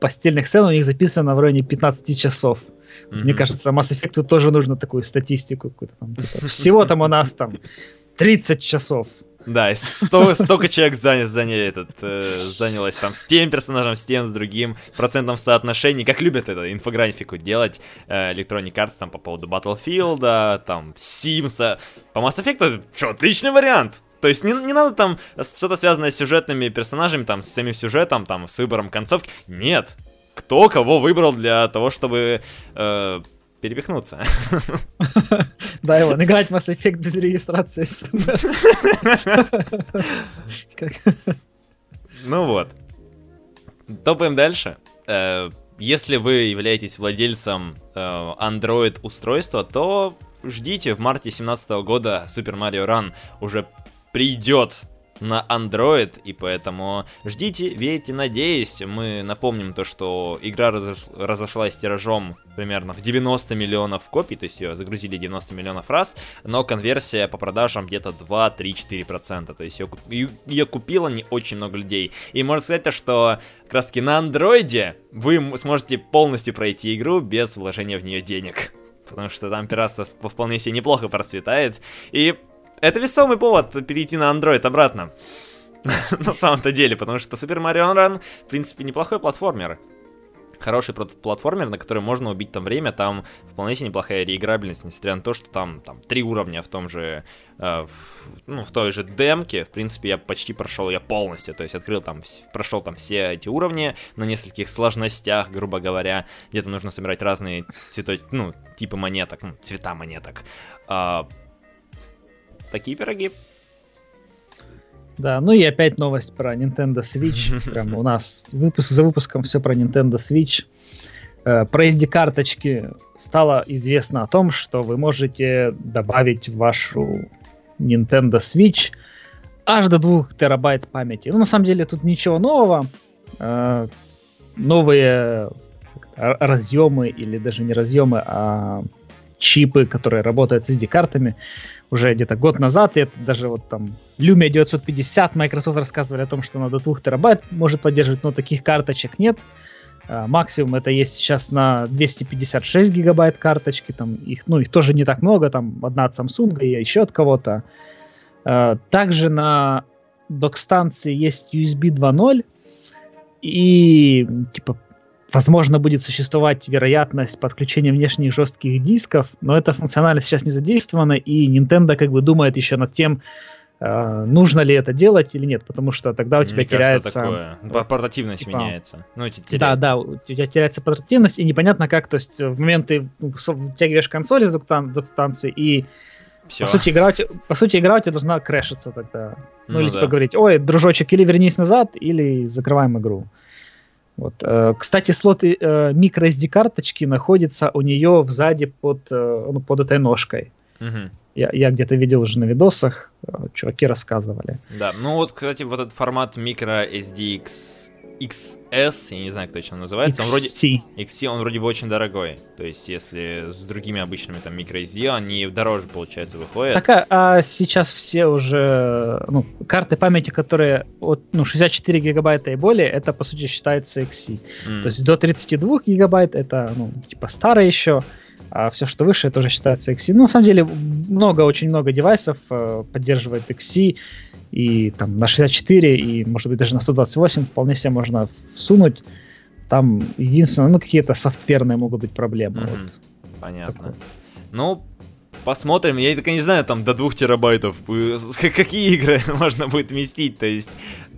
постельных сцен у них записано в районе 15 часов. Мне Мгм. кажется, Mass Effect тоже нужно такую статистику какую-то там. типа, всего там у нас там 30 часов. Да, и сто- столько человек заня- заняли этот, э, занялось там с тем персонажем, с тем, с другим, процентом соотношений, как любят это инфографику делать э, Electronic Arts там по поводу Battlefield, там, Симса. По Mass Effect, что, отличный вариант. То есть не, не надо там что-то связанное с сюжетными персонажами, там, с самим сюжетом, там, с выбором концовки. Нет. Кто кого выбрал для того, чтобы э, перепихнуться. Да, Иван, играть Mass Effect без регистрации. Как- Ну вот. Топаем дальше. Э, Если вы являетесь владельцем э, Android устройства, то ждите, в марте 2017 года Super Mario Run уже придет на Android, и поэтому ждите, верьте, надеюсь. Мы напомним то, что игра разош- разошлась тиражом примерно в 90 миллионов копий, то есть ее загрузили 90 миллионов раз, но конверсия по продажам где-то 2-3-4%, то есть ее, ее- купило не очень много людей. И можно сказать то, что как раз на андроиде вы сможете полностью пройти игру без вложения в нее денег. Потому что там пиратство вполне себе неплохо процветает. И это весомый повод перейти на Android обратно. На самом-то деле, потому что Super Mario Run, в принципе, неплохой платформер. Хороший платформер, на который можно убить там время, там вполне себе неплохая реиграбельность, несмотря на то, что там, там три уровня в том же, э, в- ну, в той же демке, в принципе, я почти прошел я полностью, то есть открыл там, прошел там все эти уровни на нескольких сложностях, грубо говоря, где-то нужно собирать разные цвето, ну, типы монеток, ну, цвета монеток. А, такие пироги. Да, ну и опять новость про Nintendo Switch. Прям у нас выпуск за выпуском все про Nintendo Switch. Э, Про SD-карточки стало известно о том, что вы можете добавить в вашу Nintendo Switch аж до 2 терабайт памяти. Ну, на самом деле, тут ничего нового. Э, Новые разъемы, или даже не разъемы, а чипы, которые работают с SD-картами, уже где-то год назад, и это даже вот там Lumia 950 Microsoft рассказывали о том, что она до 2 терабайт может поддерживать, но таких карточек нет. А, Максимум это есть сейчас на 256 гигабайт карточки, там их, ну, их тоже не так много, там одна от Samsung и еще от кого-то. А, Также на док-станции есть USB 2.0, и типа возможно будет существовать вероятность подключения внешних жестких дисков, но эта функциональность сейчас не задействована, и Nintendo как бы думает еще над тем, э, нужно ли это делать или нет, потому что тогда у тебя Мне теряется... кажется, такое. По- Портативность типа- меняется. Ну, те- Да, теряется. да, у тебя теряется портативность, и непонятно как, то есть в момент ты втягиваешь консоль из док-стан- док-станции, и по сути, игра, по сути игра у тебя должна крэшиться тогда. Ну, Ну или да. типа говорить, ой, дружочек, или вернись назад, или закрываем игру. Вот. э, Кстати, слот э, microSD карточки находится у нее сзади под, э, ну, под этой ножкой. Мгм. Я, я где-то видел уже на видосах, чуваки рассказывали. Да, ну вот, кстати, вот этот формат micro SDX XS, я не знаю, как точно называется, он вроде... XC. XC, он вроде бы очень дорогой. То есть, если с другими обычными там microSD, они дороже, получается, выходят. Так, а, а сейчас все уже, ну, карты памяти, которые от, ну, 64 гигабайта и более, это, по сути, считается XC. М. То есть до 32 гигабайт это, ну, типа старое еще, а все, что выше, это уже считается XC. Ну, на самом деле, много, очень много девайсов э, поддерживает XC, и там на 64, и, может быть, даже на 128 вполне себе можно всунуть. Там единственное, ну, какие-то софтверные могут быть проблемы. Мгм. вот. Понятно. такое. Ну, посмотрим. Я так и не знаю, там до 2 терабайтов. э, Какие игры можно будет вместить? То есть,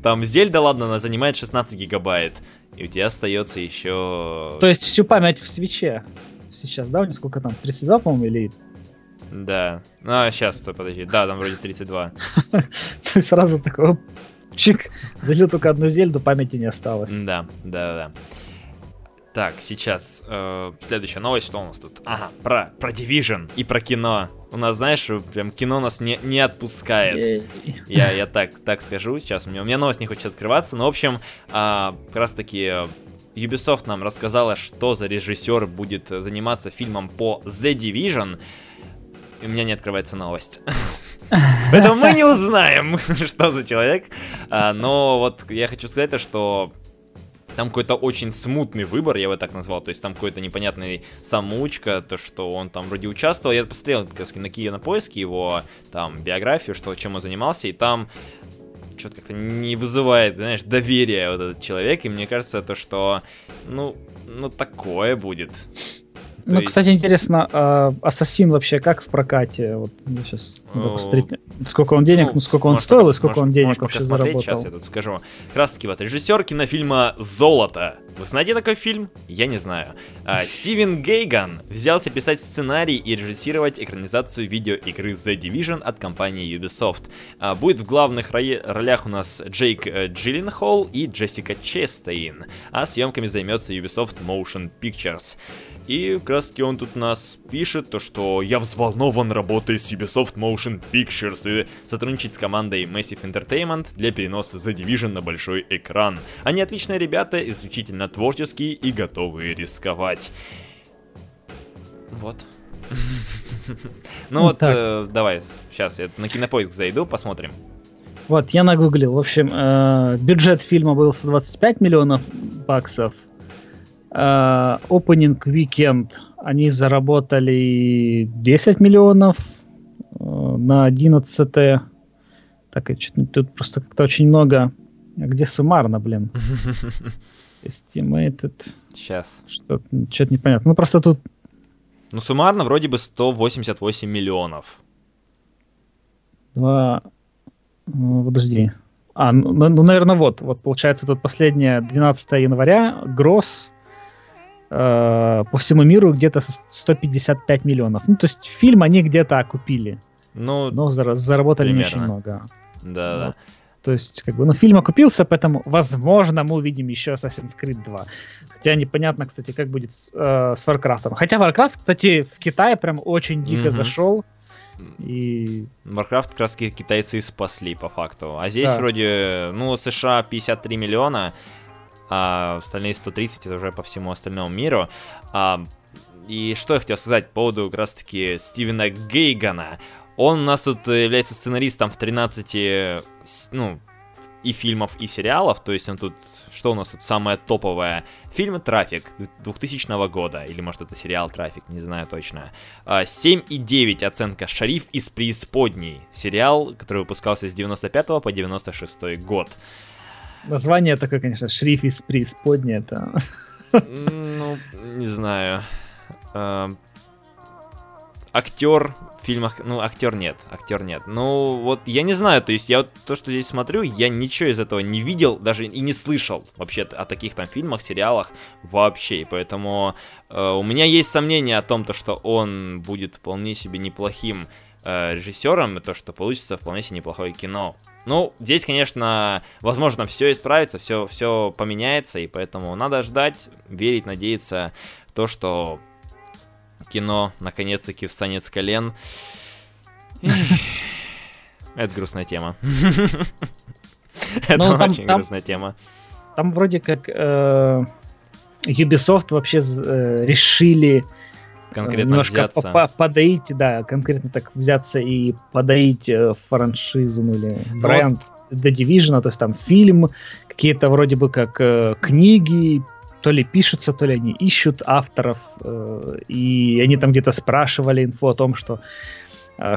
там Зельда, ладно, она занимает 16 гигабайт. И у тебя остается еще... То есть всю память в свече сейчас, да, у них сколько там, 32, по-моему, или Да. А, сейчас, стой, подожди. Да, там вроде 32. Ты сразу такой, оп, чик, залил только одну зельду, памяти не осталось. Да, да, да. Так, сейчас э, следующая новость, что у нас тут? Ага, про, про Division и про кино. У нас, знаешь, прям кино нас не, не отпускает. Я, я так, так скажу сейчас. У меня, у меня новость не хочет открываться. Но, в общем, а, как раз таки э, Ubisoft нам рассказала, что за режиссер будет заниматься фильмом по The Division. И у меня не открывается новость. Поэтому мы не узнаем, что за человек. А, Но вот я хочу сказать, то, что там какой-то очень смутный выбор, я бы так назвал. То есть там какой-то непонятный самоучка, то, что он там вроде участвовал. Я посмотрел как раз на Киев на поиске его там биографию, что чем он занимался, и там что-то как-то не вызывает, знаешь, доверия вот этот человек. И мне кажется, то, что, ну, ну такое будет. То Ну, есть- кстати, интересно, а Ассасин вообще как в прокате? Вот сейчас надо О. посмотреть, сколько он денег, ну, сколько он стоил пока- и сколько можешь- он денег вообще заработал. Сейчас я тут скажу. Как раз таки вот режиссер кинофильма «Золото». Вы знаете такой фильм? Я не знаю. А, Стивен Гейган взялся писать сценарий и режиссировать экранизацию видеоигры The Division от компании Ubisoft. А, будет в главных ролях у нас Джейк э, Джилленхол и Джессика Честейн, а съемками займется Ubisoft Motion Pictures. И как раз таки он тут нас пишет, то что я взволнован работой с Ubisoft Motion Pictures и сотрудничать с командой Massive Entertainment для переноса The Division на большой экран. Они отличные ребята, исключительно творческие и готовые рисковать. Вот. Ну вот, э, давай, сейчас я на кинопоиск зайду, посмотрим. Вот, я нагуглил. В общем, э, бюджет фильма был 125 миллионов баксов. Э, Opening Weekend они заработали 10 миллионов э, на 11 Так, тут просто как-то очень много. А Где суммарно, блин? Estimated. Сейчас. Что-то что-то непонятно. Ну, просто тут Ну, суммарно вроде бы 188 миллионов. Два... ну, Подожди. А, ну, ну, наверное, вот. Вот, получается, тут последнее 12 января. Гросс э, по всему миру где-то с- 155 миллионов. Ну, то есть фильм они где-то окупили. Ну, Но зара- заработали не очень примерно. много. да-да. Вот. То есть, как бы, ну, фильм окупился, поэтому, возможно, мы увидим еще Assassin's Creed 2. Хотя непонятно, кстати, как будет с, э, с Warcraft. Хотя Warcraft, кстати, в Китае прям очень дико Мгм. зашел. И Warcraft как раз китайцы и спасли по факту. А здесь Да. вроде, ну, США 53 миллиона, а остальные 130 это уже по всему остальному миру. А, и что я хотел сказать по поводу как раз таки Стивена Гейгана. Он у нас тут является сценаристом в 13, с- ну, и фильмов, и сериалов. То есть он тут, что у нас тут самое топовое? Фильм «Трафик» 2000 года, или может это сериал «Трафик», не знаю точно. А, 7,9 оценка «Шариф из преисподней». Сериал, который выпускался с 95 по 96 год. Название такое, конечно, шриф из преисподней. Это... Ну, не знаю. А, Актер в фильмах, ну, актер нет, актер нет. Ну, вот я не знаю, то есть я вот то, что здесь смотрю, я ничего из этого не видел, даже и не слышал вообще о таких там фильмах, сериалах вообще. Поэтому э, у меня есть сомнения о том, то, что он будет вполне себе неплохим э, режиссером, и то, что получится вполне себе неплохое кино. Ну, здесь, конечно, возможно, все исправится, все, все поменяется, и поэтому надо ждать, верить, надеяться в то, что кино наконец-таки встанет с колен. Это грустная тема. Это Ну, очень грустная тема. Там вроде как э, Ubisoft вообще э, решили Конкретно немножко взяться. по- по- подоить, да, конкретно так взяться и подоить э, франшизу или Ну бренд The Division, то есть там фильм, какие-то вроде бы как э, книги, то ли пишутся, то ли они ищут авторов, э, и они там где-то спрашивали инфу о том, что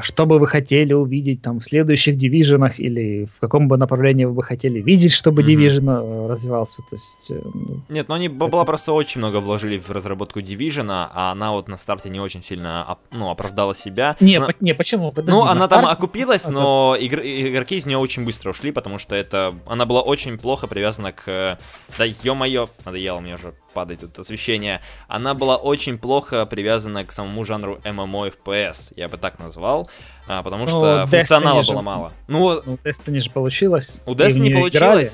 что бы вы хотели увидеть там в следующих дивизионах или в каком бы направлении вы бы хотели видеть, чтобы Мгм. Division э, развивался. То есть, э, ну, Нет, ну они бабла просто очень много вложили в разработку Division, а она вот на старте не очень сильно ну, оправдала себя. не, Но- по- не, почему? Подожди, ну, на она там старте- окупилась, но игр- игроки из нее очень быстро ушли, потому что это она была очень плохо привязана к... э, Да ё-моё, надоело мне уже падает тут освещение. Она была очень плохо привязана к самому жанру MMO FPS, я бы так назвал, а, потому Ну, что Destiny функционала же- было мало. Ну, Ну, Destiny же получилось. у Destiny получилось, играли.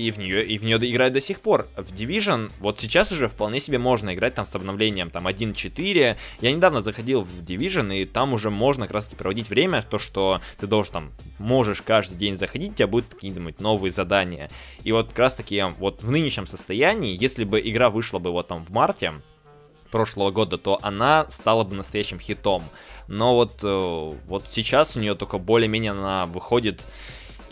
И в нее, и в нее играют до сих пор. В Division вот сейчас уже вполне себе можно играть там с обновлением там 1.4. Я недавно заходил в Division, и там уже можно как раз таки проводить время, то, что ты должен там, можешь каждый день заходить, у тебя будут какие-нибудь новые задания. И вот как раз таки вот в нынешнем состоянии, если бы игра вышла бы вот там в марте, прошлого года, то она стала бы настоящим хитом. Но вот, э, вот сейчас у нее только более-менее она выходит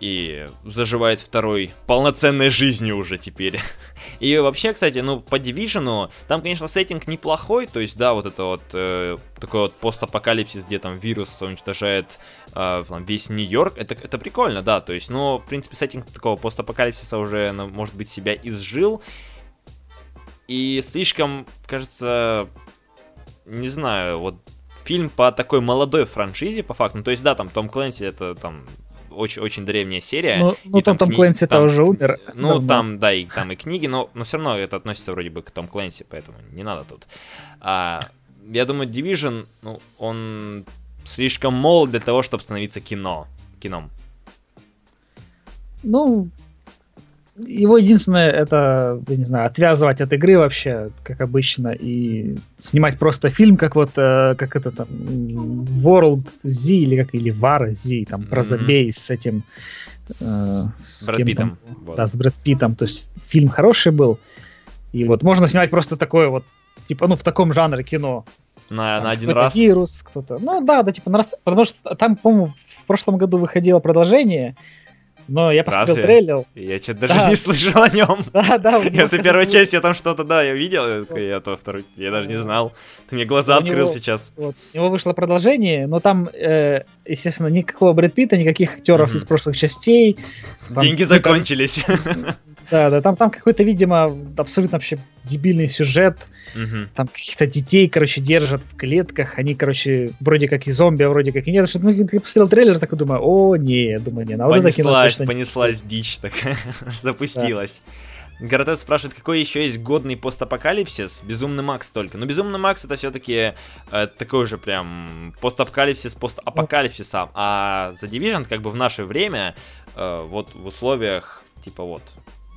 и заживает второй полноценной жизнью уже теперь. И вообще, кстати, ну, по Division, там, конечно, сеттинг неплохой, то есть, да, вот это вот э, такой вот постапокалипсис, где там вирус уничтожает э, весь Нью-Йорк, это, это прикольно, да, то есть, ну, в принципе, сеттинг такого постапокалипсиса уже, ну, может быть, себя изжил, и слишком, кажется, не знаю, вот фильм по такой молодой франшизе, по факту, ну, то есть, да, там Том Клэнси это там очень, очень древняя серия. Ну, ну и там Том кни- Клэнси-то там- уже умер. Ну, давно. там, да, и там и книги, но, но все равно это относится вроде бы к Том Клэнси, поэтому не надо тут. А, я думаю, Division, ну, он слишком молод для того, чтобы становиться кино. Кином. Ну, его единственное, это, я не знаю, отвязывать от игры вообще, как обычно, и снимать просто фильм, как вот, э, как это там, World Z или как, или War Z, там, про забей с этим... э, с Брэд кем Питтом. Вот. Да, с Брэд Питтом, то есть фильм хороший был, и вот можно снимать просто такое вот, типа, ну, в таком жанре кино. На, Там на один раз. Вирус, кто-то. Ну да, да, типа на раз. Потому что там, по-моему, в прошлом году выходило продолжение. Но я посмотрел Разве? трейлер. Я что-то даже Да. не слышал о нем. Да, да, Если первой как-то части я там что-то, да, я видел, я я то второй, я даже не знал. Ты мне глаза У открыл него- сейчас. Вот. У него вышло продолжение, но там, э, естественно, никакого Брэд Питта, никаких актеров из прошлых частей. Там Деньги закончились. Да, да, там, там какой-то, видимо, абсолютно вообще дебильный сюжет. Мгм. Там каких-то детей, короче, держат в клетках. Они, короче, вроде как и зомби, а вроде как и нет. Что, ну, я посмотрел трейлер, так и думаю, о, не, думаю, не, на вот это кино Понеслась, не понеслась дичь такая, запустилась. Горотес спрашивает, какой еще есть годный постапокалипсис? Безумный Макс только. Но Безумный Макс это все-таки такой же прям постапокалипсис постапокалипсиса. А The Division как бы в наше время, э, вот в условиях типа вот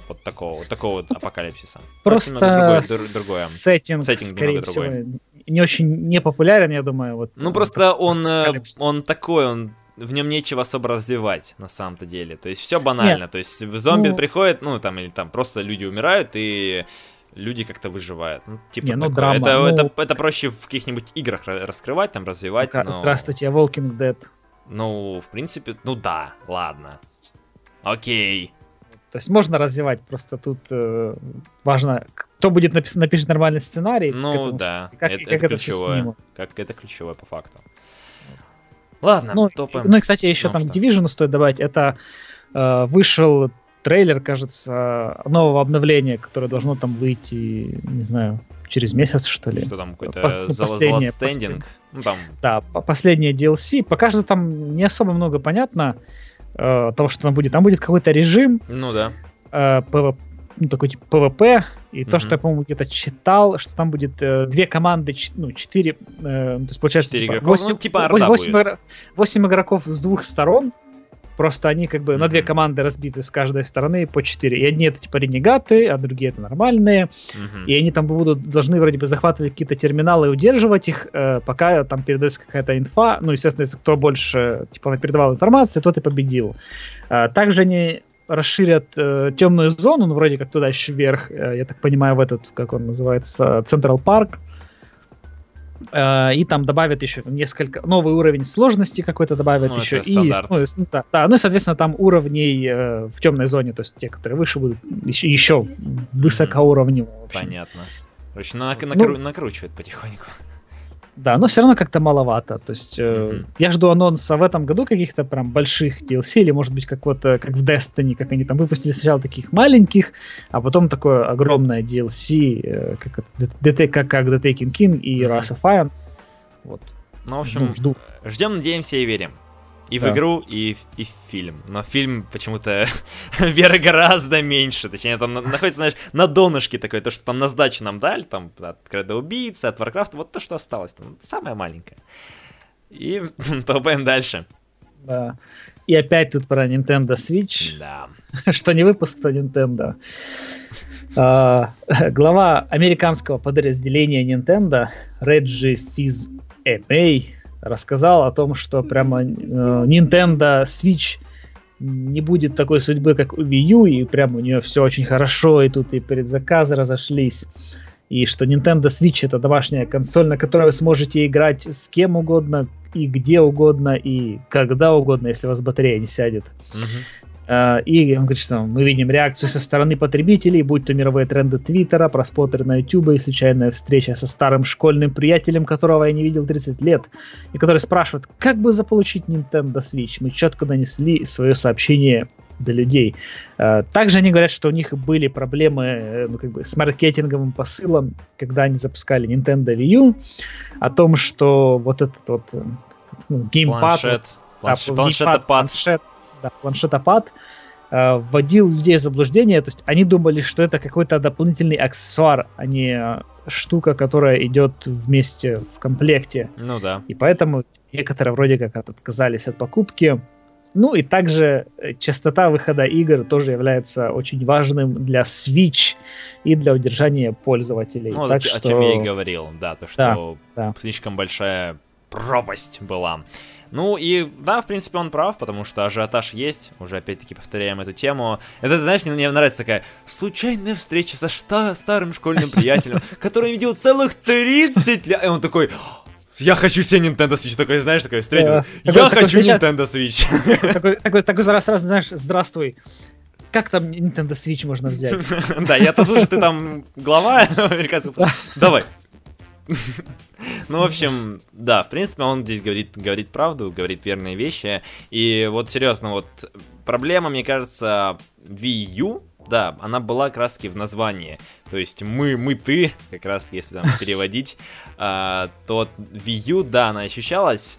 вот такого, вот такого вот апокалипсиса. Просто другое, дру- другое. сеттинг, Сеттинг скорее всего, другой. не очень не популярен, я думаю. Вот, Ну э, просто он, э, он такой, он в нем нечего особо развивать на самом-то деле. То есть все банально. То есть зомби ну- приходят, ну там или там просто люди умирают и люди как-то выживают. Ну, типа Не, ну, такое. драма, это, ну- это, это проще в каких-нибудь играх ра- раскрывать, там развивать. Пока- но- Здравствуйте, я Walking Dead. Ну, в принципе, ну да, ладно. Окей. То есть можно развивать, просто тут э, важно, кто будет напис- напишет нормальный сценарий. Ну этому да, как, это, как это ключевое. снимут. Как это ключевое по факту. Ладно, Ну, топаем. ну и, кстати, еще Ну, там что? Division стоит добавить, это э, вышел трейлер, кажется, нового обновления, которое должно там выйти, не знаю, через месяц, что ли. Что там какой-то По- ну, последнее- стендинг? Ну там Да, по- последнее DLC. Пока что там не особо много понятно э, того, что там будет. Там будет какой-то режим, Ну да. э, PV ну, такой типа PvP, и то, Мгм. что я, по-моему, где-то читал, что там будет э, две команды, ч- ну, четыре, э, ну, то есть получается, Четыре типа, игроков, восемь, ну, типа вось- орда восемь будет. игро- восемь игроков с двух сторон, Просто они как бы на две команды разбиты с каждой стороны по четыре. И одни это типа ренегаты, а другие это нормальные. И они там будут должны вроде бы захватывать какие-то терминалы и удерживать их, э, пока там передается какая-то инфа. Ну, естественно, если кто больше типа передавал информацию, тот и победил. А, также они расширят э, темную зону, ну, вроде как туда еще вверх, э, я так понимаю, в этот, как он называется, Централ Парк. Э, и там добавят еще несколько новый уровень сложности какой-то добавят Ну, еще и ну, ну, да, да, ну и соответветно там уровней э, в темной зоне, то есть те, которые выше будут еще, еще высокоуровневые. в общем. Понятно. Короче, Ну- накру- накручивает потихоньку. Да, но все равно как-то маловато. То есть э, Мгм. я жду анонса в этом году каких-то прям больших DLC, или может быть какого-то, как в Destiny, как они там выпустили сначала таких маленьких, а потом такое огромное DLC, э, как, DT как, как The Taken King и Мгм. Wrath of Iron. Вот. Ну, в общем, Ну, жду. ждем, надеемся и верим. И в Да. игру, и, в- и в фильм. Но фильм почему-то веры гораздо меньше. Точнее, там на- находится, знаешь, на донышке такое, то, что там на сдачу нам дали, там от Кредо Убийцы, от Warcraft, вот то, что осталось, там самое маленькое. И топаем дальше. Да. И опять тут про Nintendo Switch. Да. что не выпуск, то Nintendo. А, глава американского подразделения Nintendo Реджи Физ Эмей рассказал о том, что прямо э, Nintendo Switch не будет такой судьбы, как у Wii U, и прямо у нее все очень хорошо, и тут и предзаказы разошлись, и что Nintendo Switch это домашняя консоль, на которой вы сможете играть с кем угодно, и где угодно, и когда угодно, если у вас батарея не сядет. Мгм. А, И он говорит, что мы видим реакцию со стороны потребителей, будь то мировые тренды Твиттера, просмотры на Ютубе и случайная встреча со старым школьным приятелем, которого я не видел 30 лет, и который спрашивает, как бы заполучить Nintendo Switch. Мы четко донесли свое сообщение до людей. А, Также они говорят, что у них были проблемы э, ну, как бы, с маркетинговым посылом, когда они запускали Nintendo Wii U, о том, что вот этот вот э, ну, геймпад, Планшет. да, Планш- геймпад, Планшетопад. планшет, да, планшетопад э, вводил людей в заблуждение. То есть они думали, что это какой-то дополнительный аксессуар, а не э, штука, которая идет вместе в комплекте. Ну да. И поэтому некоторые вроде как от- отказались от покупки. Ну и также э, частота выхода игр тоже является очень важным для Switch и для удержания пользователей. Ну, так о, что... о чем я и говорил, да, то, что да. слишком большая пропасть была. Ну и да, в принципе, он прав, потому что ажиотаж есть. Уже опять-таки повторяем эту тему. Это, знаешь, мне, мне нравится такая случайная встреча со шта- старым школьным приятелем, который видел целых 30 лет. И он такой. Я хочу себе Nintendo Switch. Такой, знаешь, такой встретил. Я хочу Nintendo Switch. такой, такой, такой сразу, сразу, знаешь, здравствуй. Как там Nintendo Switch можно взять? Да, я-то слушаю, ты там глава американского... Давай. Ну, в общем, да, в принципе, он здесь говорит, говорит правду, говорит верные вещи. И вот серьезно, вот проблема, мне кажется, Wii U, да, она была как раз таки в названии. То есть мы, мы, ты, как раз если там переводить, а, то Wii U, да, она ощущалась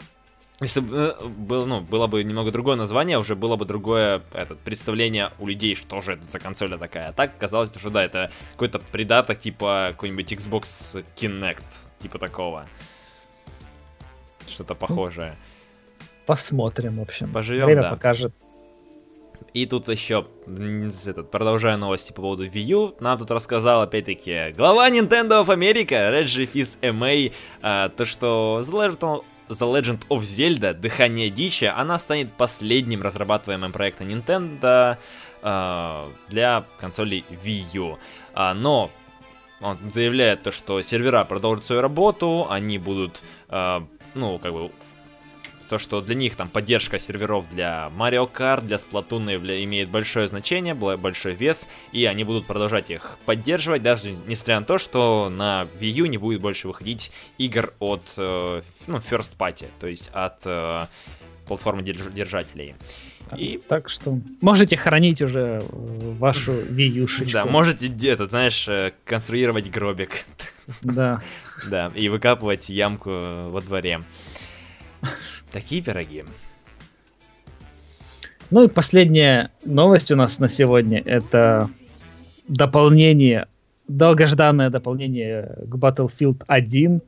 если бы э, было, ну, было бы немного другое название, уже было бы другое этот, представление у людей, что же это за консоль такая. А так казалось, что да, это какой-то придаток типа какой-нибудь Xbox Kinect, типа такого. Что-то похожее. Посмотрим, в общем. Поживем, Время да. покажет. И тут еще, этот, продолжая новости по поводу Wii U, нам тут рассказал, опять-таки, глава Nintendo of America, Реджи Физ а, то, что The Legend, The Legend of Zelda, Дыхание Дичи, она станет последним разрабатываемым проектом Nintendo а, для консолей Wii U. А, но он заявляет то, что сервера продолжат свою работу, они будут, а, ну, как бы, то, что для них там поддержка серверов для Mario Kart, для Splatoon имеет большое значение, большой вес, и они будут продолжать их поддерживать, даже несмотря на то, что на Wii U не будет больше выходить игр от, э, ну, First Party, то есть от э, платформы держ- держателей. И Так что можете хранить уже э, вашу виюшечку. да, можете, де- этот, знаешь, э, конструировать гробик, Да. да, и выкапывать ямку э, во дворе. Такие пироги. Ну и последняя новость у нас на сегодня это дополнение, долгожданное дополнение к Battlefield 1,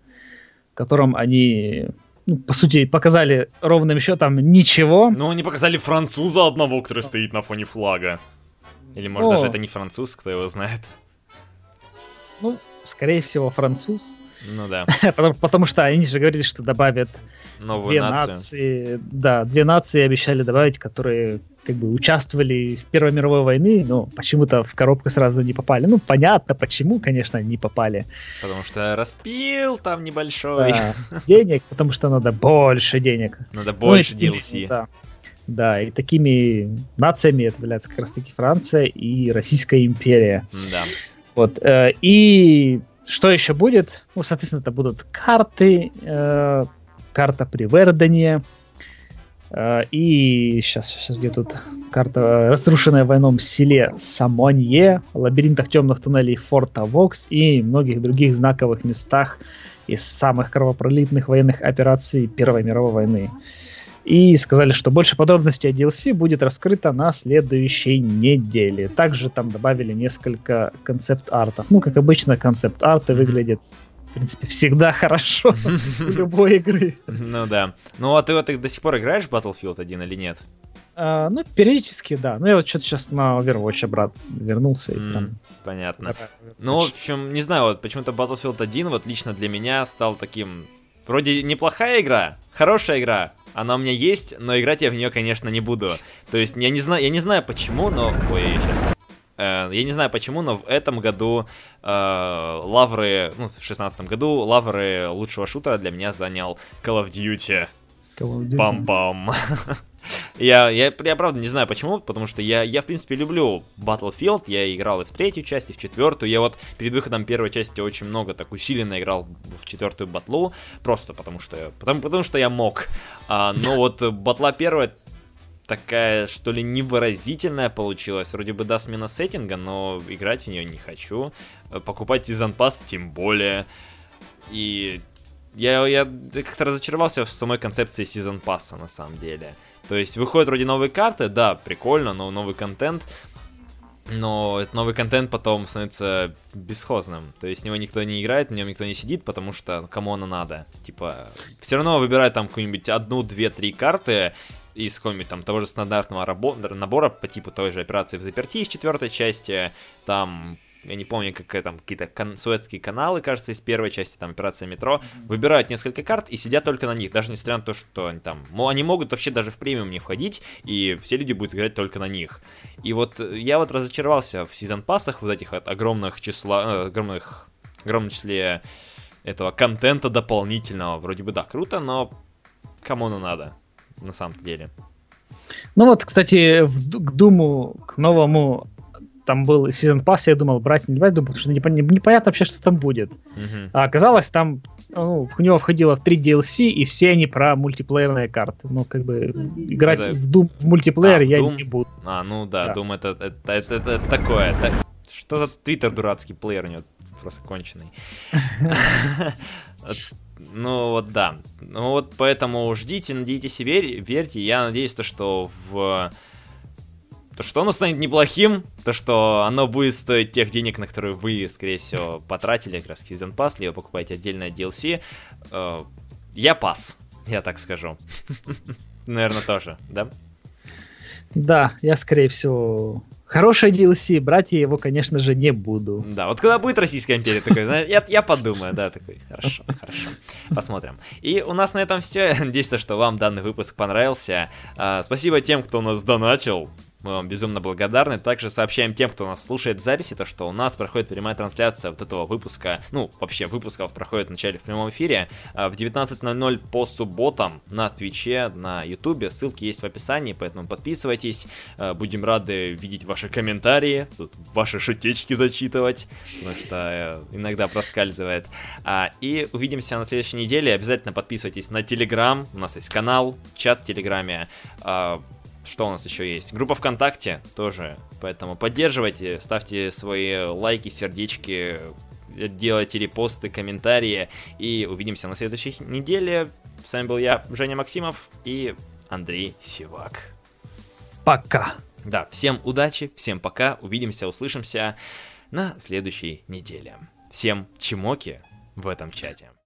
в котором они ну, по сути, показали ровным счетом ничего. Ну, они показали француза одного, который стоит на фоне флага. Или, может, О. даже это не француз, кто его знает. Ну, скорее всего, француз. Ну да, потому, потому что они же говорили, что добавят новую две нацию. нации. Да, две нации обещали добавить, которые как бы участвовали в Первой мировой войне, но почему-то в коробку сразу не попали. Ну, понятно, почему, конечно, не попали. Потому что распил там небольшой. Да, денег, потому что надо больше денег. Надо Ну, больше такими, DLC. Да. Да, и такими нациями это является как раз таки Франция и Российская империя. Да. Вот. э, и что еще будет? Ну, соответственно, это будут карты, э, карта при э, и сейчас, сейчас где тут карта, э, разрушенная войном селе Самонье, лабиринтах темных туннелей Форта Вокс и многих других знаковых местах из самых кровопролитных военных операций Первой мировой войны. И сказали, что больше подробностей о DLC будет раскрыто на следующей неделе. Также там добавили несколько концепт-артов. Ну, как обычно, концепт-арты выглядят, в принципе, всегда хорошо любой игры. Ну да. Ну а ты вот до сих пор играешь в Battlefield 1 или нет? А, Ну, периодически, да. Ну, я вот что-то сейчас на Overwatch обратно вернулся. и прям Понятно. Ну, в общем, не знаю, вот почему-то Battlefield 1 вот лично для меня стал таким... Вроде неплохая игра, хорошая игра, она у меня есть, но играть я в нее, конечно, не буду. То есть я не знаю, я не знаю почему, но... Ой, сейчас... я не знаю почему, но в этом году э, лавры, ну, в шестнадцатом году лавры лучшего шутера для меня занял Call of Duty. Call of Duty. Пам-пам. Я, я, я правда не знаю почему, потому что я, я в принципе люблю Battlefield, я играл и в третью часть, и в четвертую, я вот перед выходом первой части очень много так усиленно играл в четвертую батлу, просто потому что, потому, потому что я мог, а, но вот батла первая такая, что ли, невыразительная получилась, вроде бы да, смена сеттинга, но играть в нее не хочу, Э, покупать сезон пасс тем более, и я, я как-то разочаровался в самой концепции сезон пасса на самом деле. То есть выходят вроде новые карты, да, прикольно, но новый контент, но этот новый контент потом становится бесхозным. То есть в него никто не играет, в нем никто не сидит, потому что кому оно надо. Типа, все равно выбирают там какую-нибудь одну, две, три карты из какого-нибудь там того же стандартного набора по типу той же операции в заперти из четвертой части, там я не помню, какие там какие-то кан- суэцкие каналы, кажется, из первой части, там, операция метро, выбирают несколько карт и сидят только на них, даже несмотря на то, что они там, они могут вообще даже в премиум не входить, и все люди будут играть только на них. И вот э, я вот разочаровался в сезон пассах, вот этих от огромных числа, э, огромных, огромном числе этого контента дополнительного. Вроде бы да, круто, но кому оно надо, на самом деле. Ну вот, кстати, в к Думу, к новому, там был сезон пасс, я думал, брать не брать, думал, потому что непон- непонятно вообще, что там будет. Мгм. А оказалось, там ну, в него входило в три DLC, и все они про мультиплеерные карты. Ну, как бы, играть Это- в Doom в мультиплеер А, я Doom? не буду. А, ну да, Да. Doom это, это, это, это такое. это- Что за твиттер дурацкий плеер у него просто конченый. Ну вот да. Ну вот поэтому ждите, надейтесь и верь- верьте. Я надеюсь, то, что в то, что оно станет неплохим, то, что оно будет стоить тех денег, на которые вы, скорее всего, потратили как раз Season Pass, либо покупаете отдельное DLC. Э, Я пас, я так скажу. Наверное, тоже, да? Да, я, скорее всего, хорошее DLC, брать я его, конечно же, не буду. Да, вот когда будет Российская империя, такой, я, я подумаю, да, такой, хорошо, хорошо, посмотрим. И у нас на этом все. Надеюсь, то, что вам данный выпуск понравился. А, спасибо тем, кто нас доначил. Мы вам безумно благодарны. Также сообщаем тем, кто нас слушает в записи, то, что у нас проходит прямая трансляция вот этого выпуска. Ну, вообще, выпусков проходит вначале в прямом эфире. а, В 19.00 по субботам на Твиче, на Ютубе. Ссылки есть в описании, поэтому подписывайтесь. А, Будем рады видеть ваши комментарии, тут ваши шутечки зачитывать, потому что э, иногда проскальзывает. А, И увидимся на следующей неделе. Обязательно подписывайтесь на Телеграм. У нас есть канал, чат в Телеграме. Что у нас еще есть? Группа ВКонтакте тоже. Поэтому поддерживайте, ставьте свои лайки, сердечки, э, делайте репосты, комментарии. И увидимся на следующей неделе. С вами был я, Женя Максимов и Андрей Сивак. Пока. Да, всем удачи, всем пока, увидимся, услышимся на следующей неделе. Всем чмоки в этом чате.